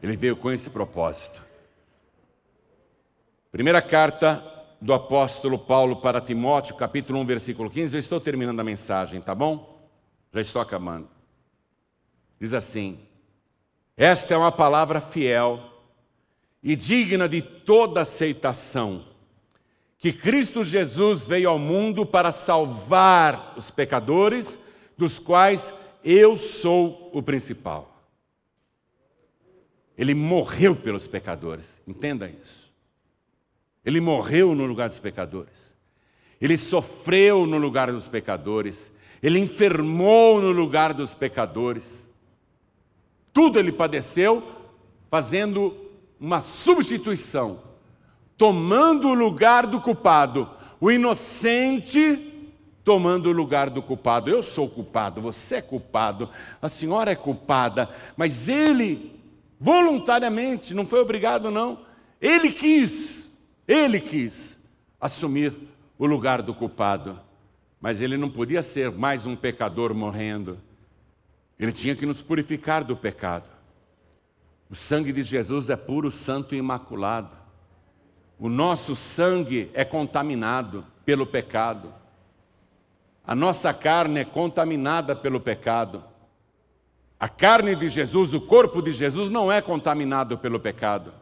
Ele veio com esse propósito. Primeira carta do apóstolo Paulo para Timóteo, capítulo 1, versículo 15. Eu estou terminando a mensagem, tá bom? Já estou acabando. Diz assim: Esta é uma palavra fiel e digna de toda aceitação, que Cristo Jesus veio ao mundo para salvar os pecadores, dos quais eu sou o principal. Ele morreu pelos pecadores, entenda isso. Ele morreu no lugar dos pecadores. Ele sofreu no lugar dos pecadores. Ele enfermou no lugar dos pecadores. Tudo ele padeceu, fazendo uma substituição, tomando o lugar do culpado, o inocente tomando o lugar do culpado. Eu sou culpado, você é culpado, a senhora é culpada, mas ele voluntariamente, não foi obrigado, não. Ele quis, ele quis assumir o lugar do culpado. Mas ele não podia ser mais um pecador morrendo. Ele tinha que nos purificar do pecado. O sangue de Jesus é puro, santo e imaculado. O nosso sangue é contaminado pelo pecado. A nossa carne é contaminada pelo pecado. A carne de Jesus, o corpo de Jesus não é contaminado pelo pecado.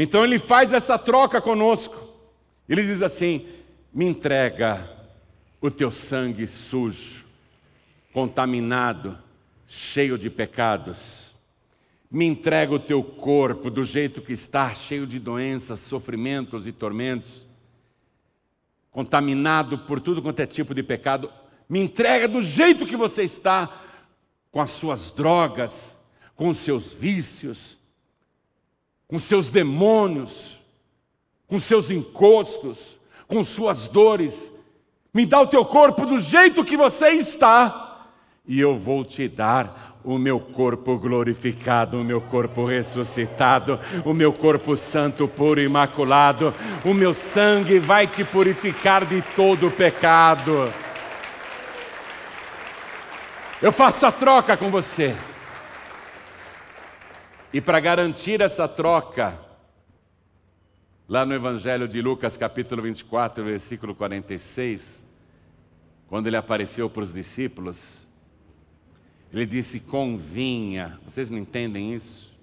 Então ele faz essa troca conosco. Ele diz assim: me entrega o teu sangue sujo, contaminado, cheio de pecados. Me entrega o teu corpo do jeito que está, cheio de doenças, sofrimentos e tormentos, contaminado por tudo quanto é tipo de pecado. Me entrega do jeito que você está, com as suas drogas, com os seus vícios, com seus demônios, com seus encostos, com suas dores. Me dá o teu corpo do jeito que você está, e eu vou te dar o meu corpo glorificado, o meu corpo ressuscitado, o meu corpo santo, puro, imaculado. O meu sangue vai te purificar de todo pecado. Eu faço a troca com você. E para garantir essa troca, lá no Evangelho de Lucas, capítulo 24, versículo 46, quando ele apareceu para os discípulos, ele disse: Convinha, vocês não entendem isso?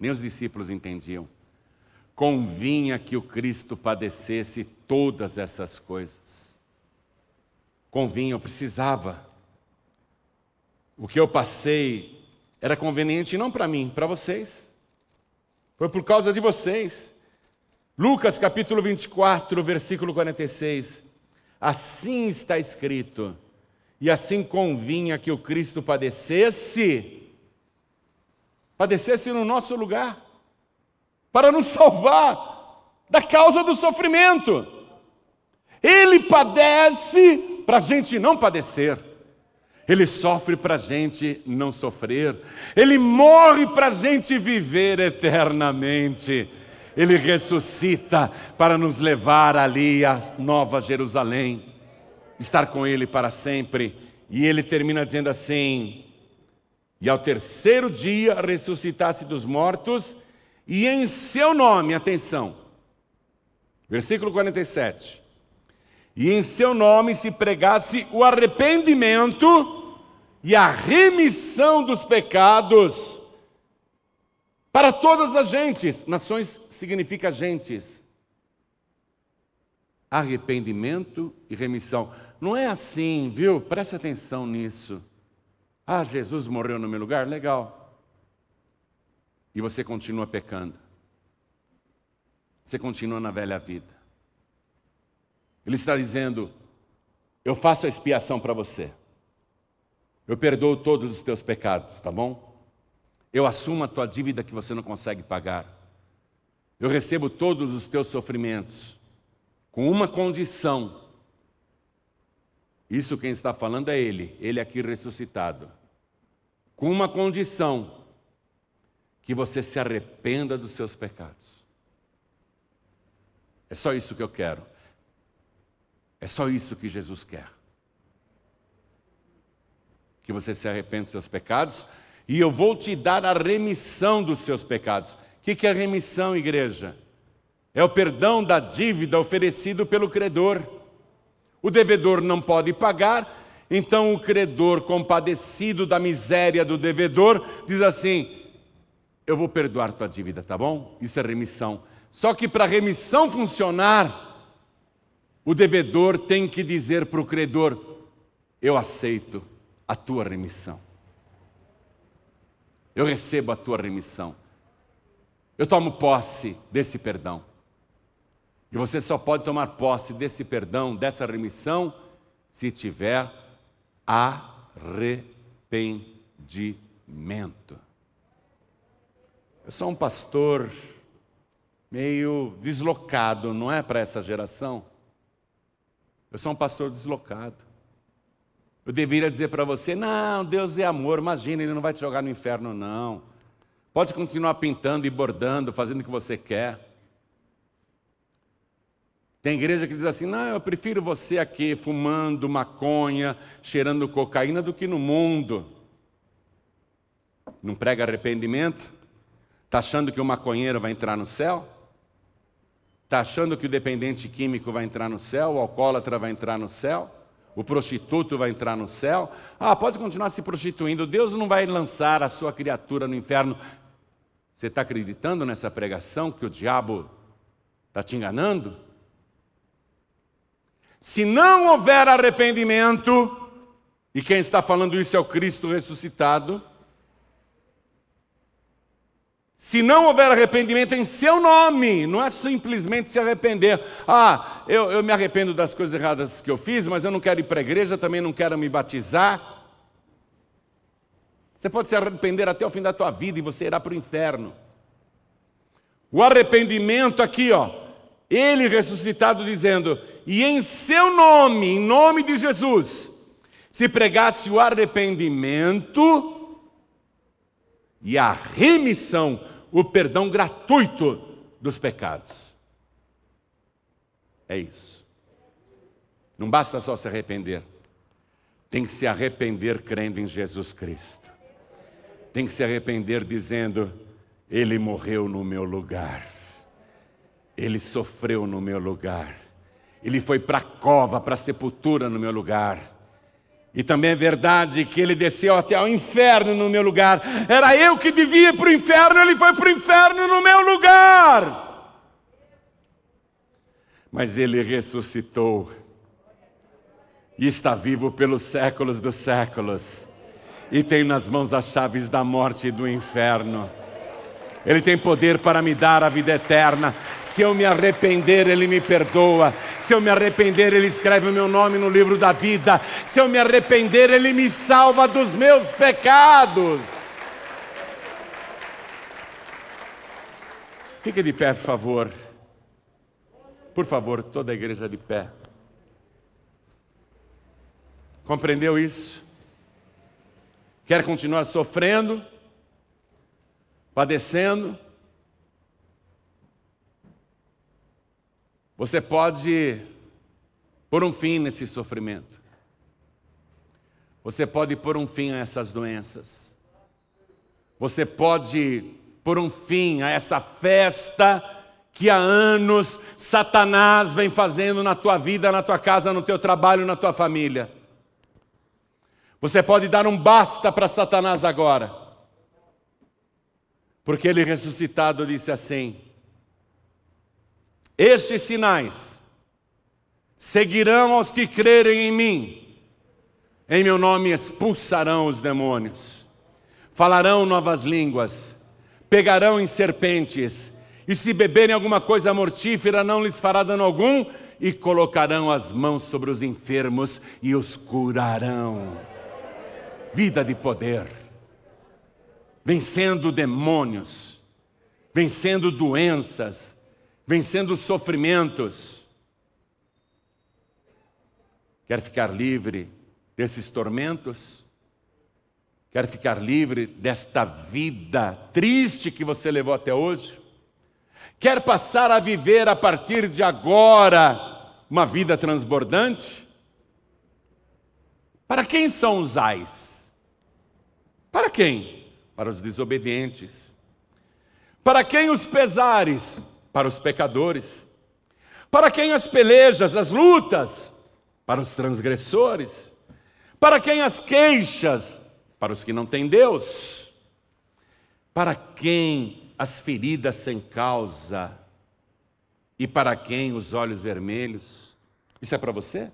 Nem os discípulos entendiam. Convinha que o Cristo padecesse todas essas coisas. Convinha, eu precisava. O que eu passei era conveniente não para mim, para vocês. Foi por causa de vocês. Lucas capítulo 24, versículo 46. Assim está escrito: E assim convinha que o Cristo padecesse, padecesse no nosso lugar, para nos salvar da causa do sofrimento. Ele padece para a gente não padecer. Ele sofre para a gente não sofrer. Ele morre para a gente viver eternamente. Ele ressuscita para nos levar ali à Nova Jerusalém, estar com Ele para sempre. E ele termina dizendo assim: E ao terceiro dia ressuscitasse dos mortos, e em seu nome, atenção, versículo 47 e em seu nome se pregasse o arrependimento e a remissão dos pecados para todas as gentes. Nações significa gentes. Arrependimento e remissão. Não é assim, viu? Preste atenção nisso. Ah, Jesus morreu no meu lugar? Legal. E você continua pecando. Você continua na velha vida. Ele está dizendo: Eu faço a expiação para você. Eu perdoo todos os teus pecados, tá bom? Eu assumo a tua dívida que você não consegue pagar. Eu recebo todos os teus sofrimentos, com uma condição. Isso quem está falando é Ele, Ele aqui ressuscitado. Com uma condição: que você se arrependa dos seus pecados. É só isso que eu quero. É só isso que Jesus quer. Que você se arrependa dos seus pecados e eu vou te dar a remissão dos seus pecados. O que é remissão, igreja? É o perdão da dívida oferecido pelo credor. O devedor não pode pagar, então o credor, compadecido da miséria do devedor, diz assim: Eu vou perdoar tua dívida, tá bom? Isso é remissão. Só que para remissão funcionar, o devedor tem que dizer para o credor: Eu aceito a tua remissão. Eu recebo a tua remissão. Eu tomo posse desse perdão. E você só pode tomar posse desse perdão, dessa remissão, se tiver arrependimento. Eu sou um pastor meio deslocado, não é, para essa geração? Eu sou um pastor deslocado. Eu deveria dizer para você: não, Deus é amor, imagina, Ele não vai te jogar no inferno, não. Pode continuar pintando e bordando, fazendo o que você quer. Tem igreja que diz assim: não, eu prefiro você aqui fumando maconha, cheirando cocaína do que no mundo. Não prega arrependimento? Está achando que o maconheiro vai entrar no céu? Está achando que o dependente químico vai entrar no céu? O alcoólatra vai entrar no céu? O prostituto vai entrar no céu? Ah, pode continuar se prostituindo. Deus não vai lançar a sua criatura no inferno. Você está acreditando nessa pregação que o diabo está te enganando? Se não houver arrependimento, e quem está falando isso é o Cristo ressuscitado, se não houver arrependimento em seu nome, não é simplesmente se arrepender. Ah, eu, eu me arrependo das coisas erradas que eu fiz, mas eu não quero ir para a igreja, também não quero me batizar. Você pode se arrepender até o fim da tua vida e você irá para o inferno. O arrependimento aqui, ó, ele ressuscitado dizendo: e em seu nome, em nome de Jesus, se pregasse o arrependimento e a remissão, o perdão gratuito dos pecados. É isso. Não basta só se arrepender, tem que se arrepender crendo em Jesus Cristo. Tem que se arrepender dizendo: Ele morreu no meu lugar, Ele sofreu no meu lugar ele foi para a cova, para a sepultura no meu lugar. E também é verdade que ele desceu até o inferno no meu lugar. Era eu que devia ir para o inferno, ele foi para o inferno no meu lugar. Mas ele ressuscitou e está vivo pelos séculos dos séculos. E tem nas mãos as chaves da morte e do inferno. Ele tem poder para me dar a vida eterna. Se eu me arrepender, Ele me perdoa. Se eu me arrepender, Ele escreve o meu nome no livro da vida. Se eu me arrepender, Ele me salva dos meus pecados. Fique de pé, por favor. Por favor, toda a igreja de pé. Compreendeu isso? Quer continuar sofrendo, padecendo? Você pode pôr um fim nesse sofrimento. Você pode pôr um fim a essas doenças. Você pode pôr um fim a essa festa que há anos Satanás vem fazendo na tua vida, na tua casa, no teu trabalho, na tua família. Você pode dar um basta para Satanás agora. Porque ele ressuscitado disse assim: estes sinais seguirão aos que crerem em mim. Em meu nome expulsarão os demônios, falarão novas línguas, pegarão em serpentes, e se beberem alguma coisa mortífera, não lhes fará dano algum, e colocarão as mãos sobre os enfermos e os curarão. Vida de poder, vencendo demônios, vencendo doenças, vencendo sofrimentos. Quer ficar livre desses tormentos? Quer ficar livre desta vida triste que você levou até hoje? Quer passar a viver a partir de agora uma vida transbordante? Para quem são os ais? Para quem? Para os desobedientes. Para quem os pesares? Para os pecadores. Para quem as pelejas, as lutas? Para os transgressores. Para quem as queixas? Para os que não têm Deus. Para quem as feridas sem causa? E para quem os olhos vermelhos? Isso é para você?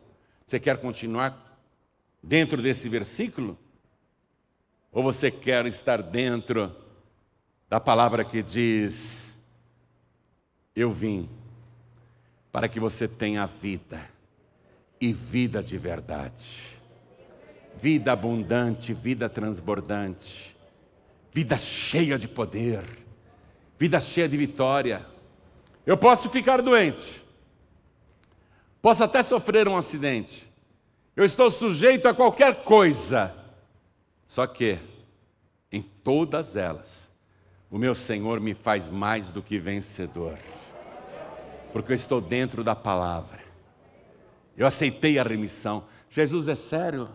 Você quer continuar dentro desse versículo? Ou você quer estar dentro da palavra que diz: eu vim para que você tenha vida e vida de verdade. Vida abundante, vida transbordante, vida cheia de poder, vida cheia de vitória. Eu posso ficar doente, posso até sofrer um acidente, eu estou sujeito a qualquer coisa, só que em todas elas, o meu Senhor me faz mais do que vencedor, porque eu estou dentro da palavra. Eu aceitei a remissão. Jesus é sério,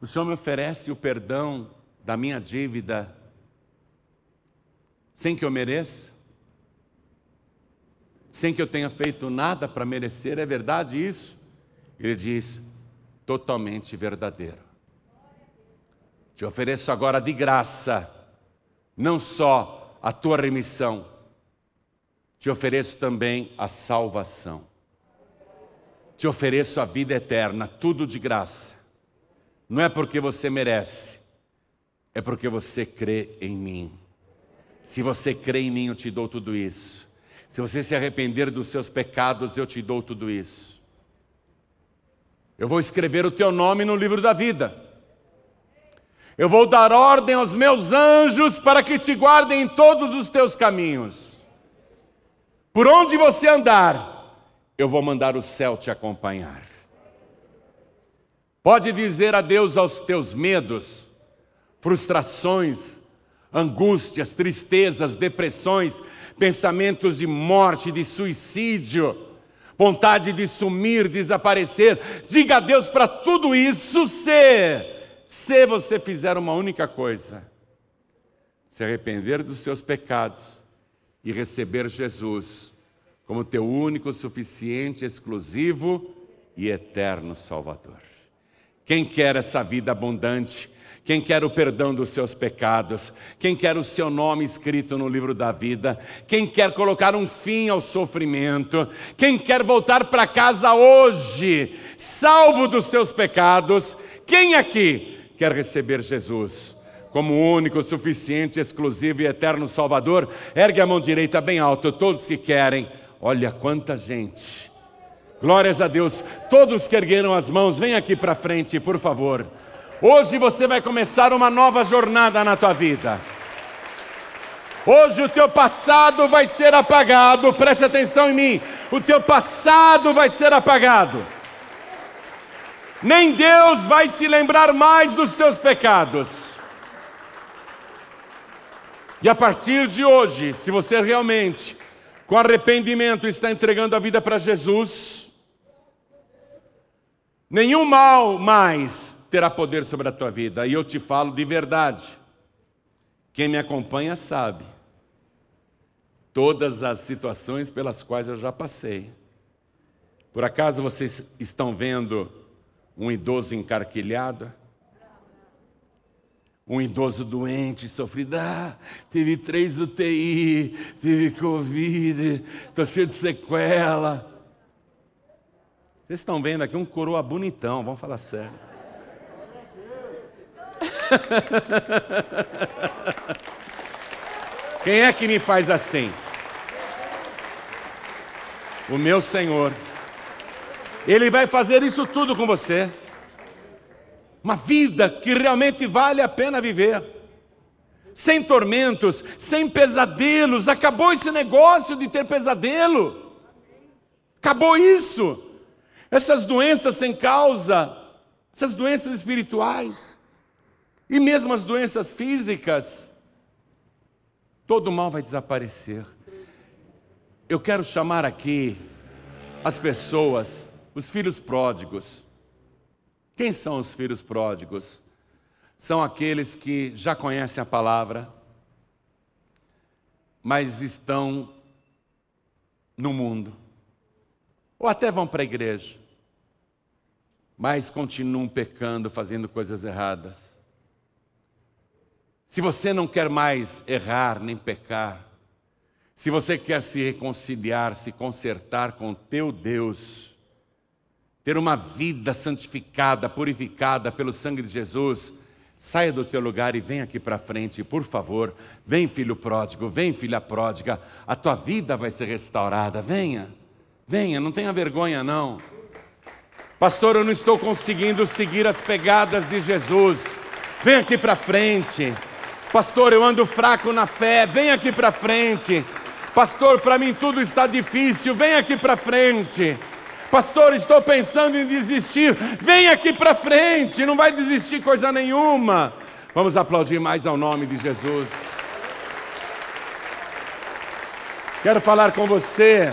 o Senhor me oferece o perdão da minha dívida sem que eu mereça, sem que eu tenha feito nada para merecer, é verdade isso? Ele diz: totalmente verdadeiro. Te ofereço agora de graça, não só a tua remissão, te ofereço também a salvação. Te ofereço a vida eterna, tudo de graça. Não é porque você merece, é porque você crê em mim. Se você crê em mim, eu te dou tudo isso. Se você se arrepender dos seus pecados, eu te dou tudo isso. Eu vou escrever o teu nome no livro da vida. Eu vou dar ordem aos meus anjos para que te guardem em todos os teus caminhos. Por onde você andar, eu vou mandar o céu te acompanhar. Pode dizer adeus aos teus medos, frustrações, angústias, tristezas, depressões, pensamentos de morte, de suicídio, vontade de sumir, desaparecer. Diga a Deus para tudo isso ser, se você fizer uma única coisa: se arrepender dos seus pecados e receber Jesus como teu único, suficiente, exclusivo e eterno Salvador. Quem quer essa vida abundante? quem quer o perdão dos seus pecados, quem quer o seu nome escrito no livro da vida, quem quer colocar um fim ao sofrimento, quem quer voltar para casa hoje, salvo dos seus pecados, quem aqui quer receber Jesus? Como único, suficiente, exclusivo e eterno Salvador, ergue a mão direita bem alto, todos que querem. Olha quanta gente. Glórias a Deus. Todos que ergueram as mãos, vem aqui para frente, por favor. Hoje você vai começar uma nova jornada na tua vida. Hoje o teu passado vai ser apagado, preste atenção em mim. O teu passado vai ser apagado. Nem Deus vai se lembrar mais dos teus pecados. E a partir de hoje, se você realmente, com arrependimento, está entregando a vida para Jesus, nenhum mal mais terá poder sobre a tua vida. E eu te falo de verdade. Quem me acompanha sabe. Todas as situações pelas quais eu já passei. Por acaso vocês estão vendo um idoso encarquilhado? Um idoso doente, sofrido, ah, tive três UTI, tive Covid, estou cheio de sequela. Vocês estão vendo aqui um coroa bonitão, vamos falar sério. Quem é que me faz assim? O meu Senhor. Ele vai fazer isso tudo com você. Uma vida que realmente vale a pena viver. Sem tormentos, sem pesadelos. Acabou esse negócio de ter pesadelo. Acabou isso. Essas doenças sem causa, essas doenças espirituais. E mesmo as doenças físicas, todo mal vai desaparecer. Eu quero chamar aqui as pessoas, os filhos pródigos. Quem são os filhos pródigos? São aqueles que já conhecem a palavra, mas estão no mundo, ou até vão para a igreja, mas continuam pecando, fazendo coisas erradas. Se você não quer mais errar nem pecar, se você quer se reconciliar, se consertar com teu Deus, ter uma vida santificada, purificada pelo sangue de Jesus, saia do teu lugar e vem aqui para frente, por favor. Vem, filho pródigo, vem, filha pródiga, a tua vida vai ser restaurada. Venha, venha, não tenha vergonha não. Pastor, eu não estou conseguindo seguir as pegadas de Jesus. Vem aqui para frente. Pastor, eu ando fraco na fé, vem aqui para frente. Pastor, para mim tudo está difícil, vem aqui para frente. Pastor, estou pensando em desistir, vem aqui para frente, não vai desistir coisa nenhuma. Vamos aplaudir mais ao nome de Jesus. Quero falar com você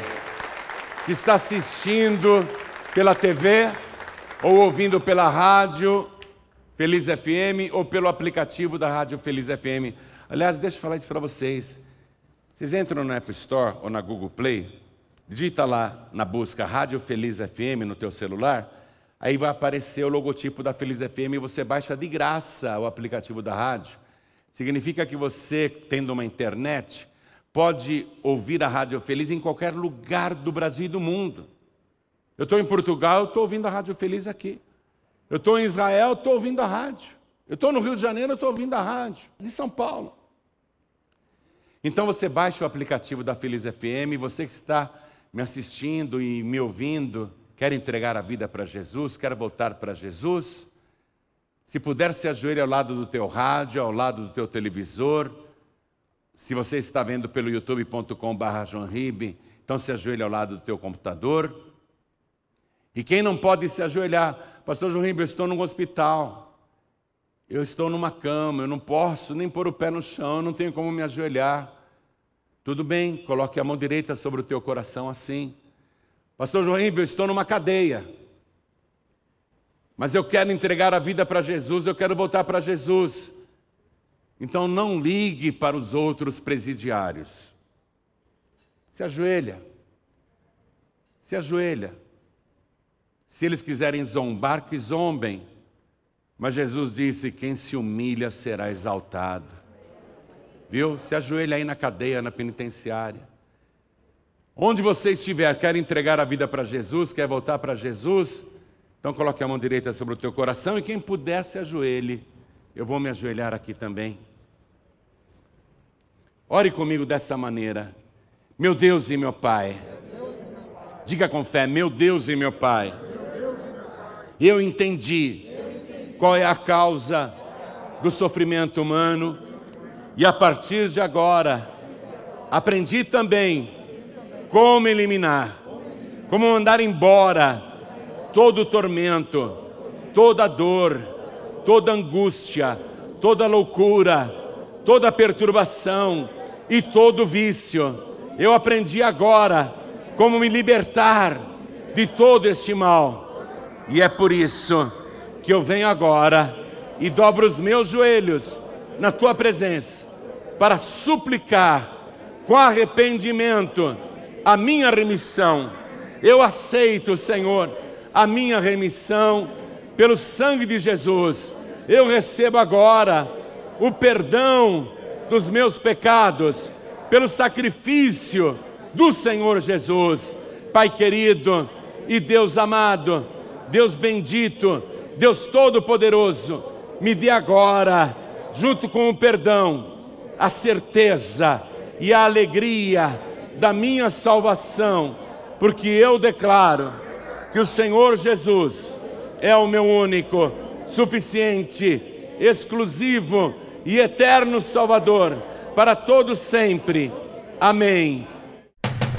que está assistindo pela TV ou ouvindo pela rádio Feliz FM ou pelo aplicativo da Rádio Feliz FM. Aliás, deixa eu falar isso para vocês. Vocês entram no App Store ou na Google Play, digita lá na busca Rádio Feliz FM no teu celular, aí vai aparecer o logotipo da Feliz FM e você baixa de graça o aplicativo da rádio. Significa que você, tendo uma internet, pode ouvir a Rádio Feliz em qualquer lugar do Brasil e do mundo. Eu estou em Portugal, estou ouvindo a Rádio Feliz aqui. Eu estou em Israel, estou ouvindo a rádio. Eu estou no Rio de Janeiro, estou ouvindo a rádio. De São Paulo. Então você baixa o aplicativo da Feliz FM, você que está me assistindo e me ouvindo, quer entregar a vida para Jesus, quer voltar para Jesus, se puder se ajoelhe ao lado do teu rádio, ao lado do teu televisor, se você está vendo pelo youtube.com.br então se ajoelhe ao lado do teu computador. E quem não pode se ajoelhar, Pastor João Ribeiro, eu estou num hospital, eu estou numa cama, eu não posso nem pôr o pé no chão, eu não tenho como me ajoelhar. Tudo bem, coloque a mão direita sobre o teu coração assim. Pastor João eu estou numa cadeia, mas eu quero entregar a vida para Jesus, eu quero voltar para Jesus. Então não ligue para os outros presidiários. Se ajoelha. Se ajoelha. Se eles quiserem zombar, que zombem. Mas Jesus disse: quem se humilha será exaltado. Viu? Se ajoelha aí na cadeia, na penitenciária. Onde você estiver, quer entregar a vida para Jesus, quer voltar para Jesus, então coloque a mão direita sobre o teu coração e quem puder se ajoelhe. Eu vou me ajoelhar aqui também. Ore comigo dessa maneira. Meu Deus e meu Pai. Diga com fé, meu Deus e meu Pai. Eu entendi qual é a causa do sofrimento humano e a partir de agora aprendi também como eliminar, como mandar embora todo tormento, toda dor, toda angústia, toda loucura, toda perturbação e todo vício. Eu aprendi agora como me libertar de todo este mal. E é por isso que eu venho agora e dobro os meus joelhos na tua presença para suplicar com arrependimento a minha remissão. Eu aceito, Senhor, a minha remissão pelo sangue de Jesus. Eu recebo agora o perdão dos meus pecados pelo sacrifício do Senhor Jesus. Pai querido e Deus amado, Deus bendito, Deus todo-poderoso, me dê agora, junto com o perdão, a certeza e a alegria da minha salvação, porque eu declaro que o Senhor Jesus é o meu único, suficiente, exclusivo e eterno Salvador para todos sempre. Amém.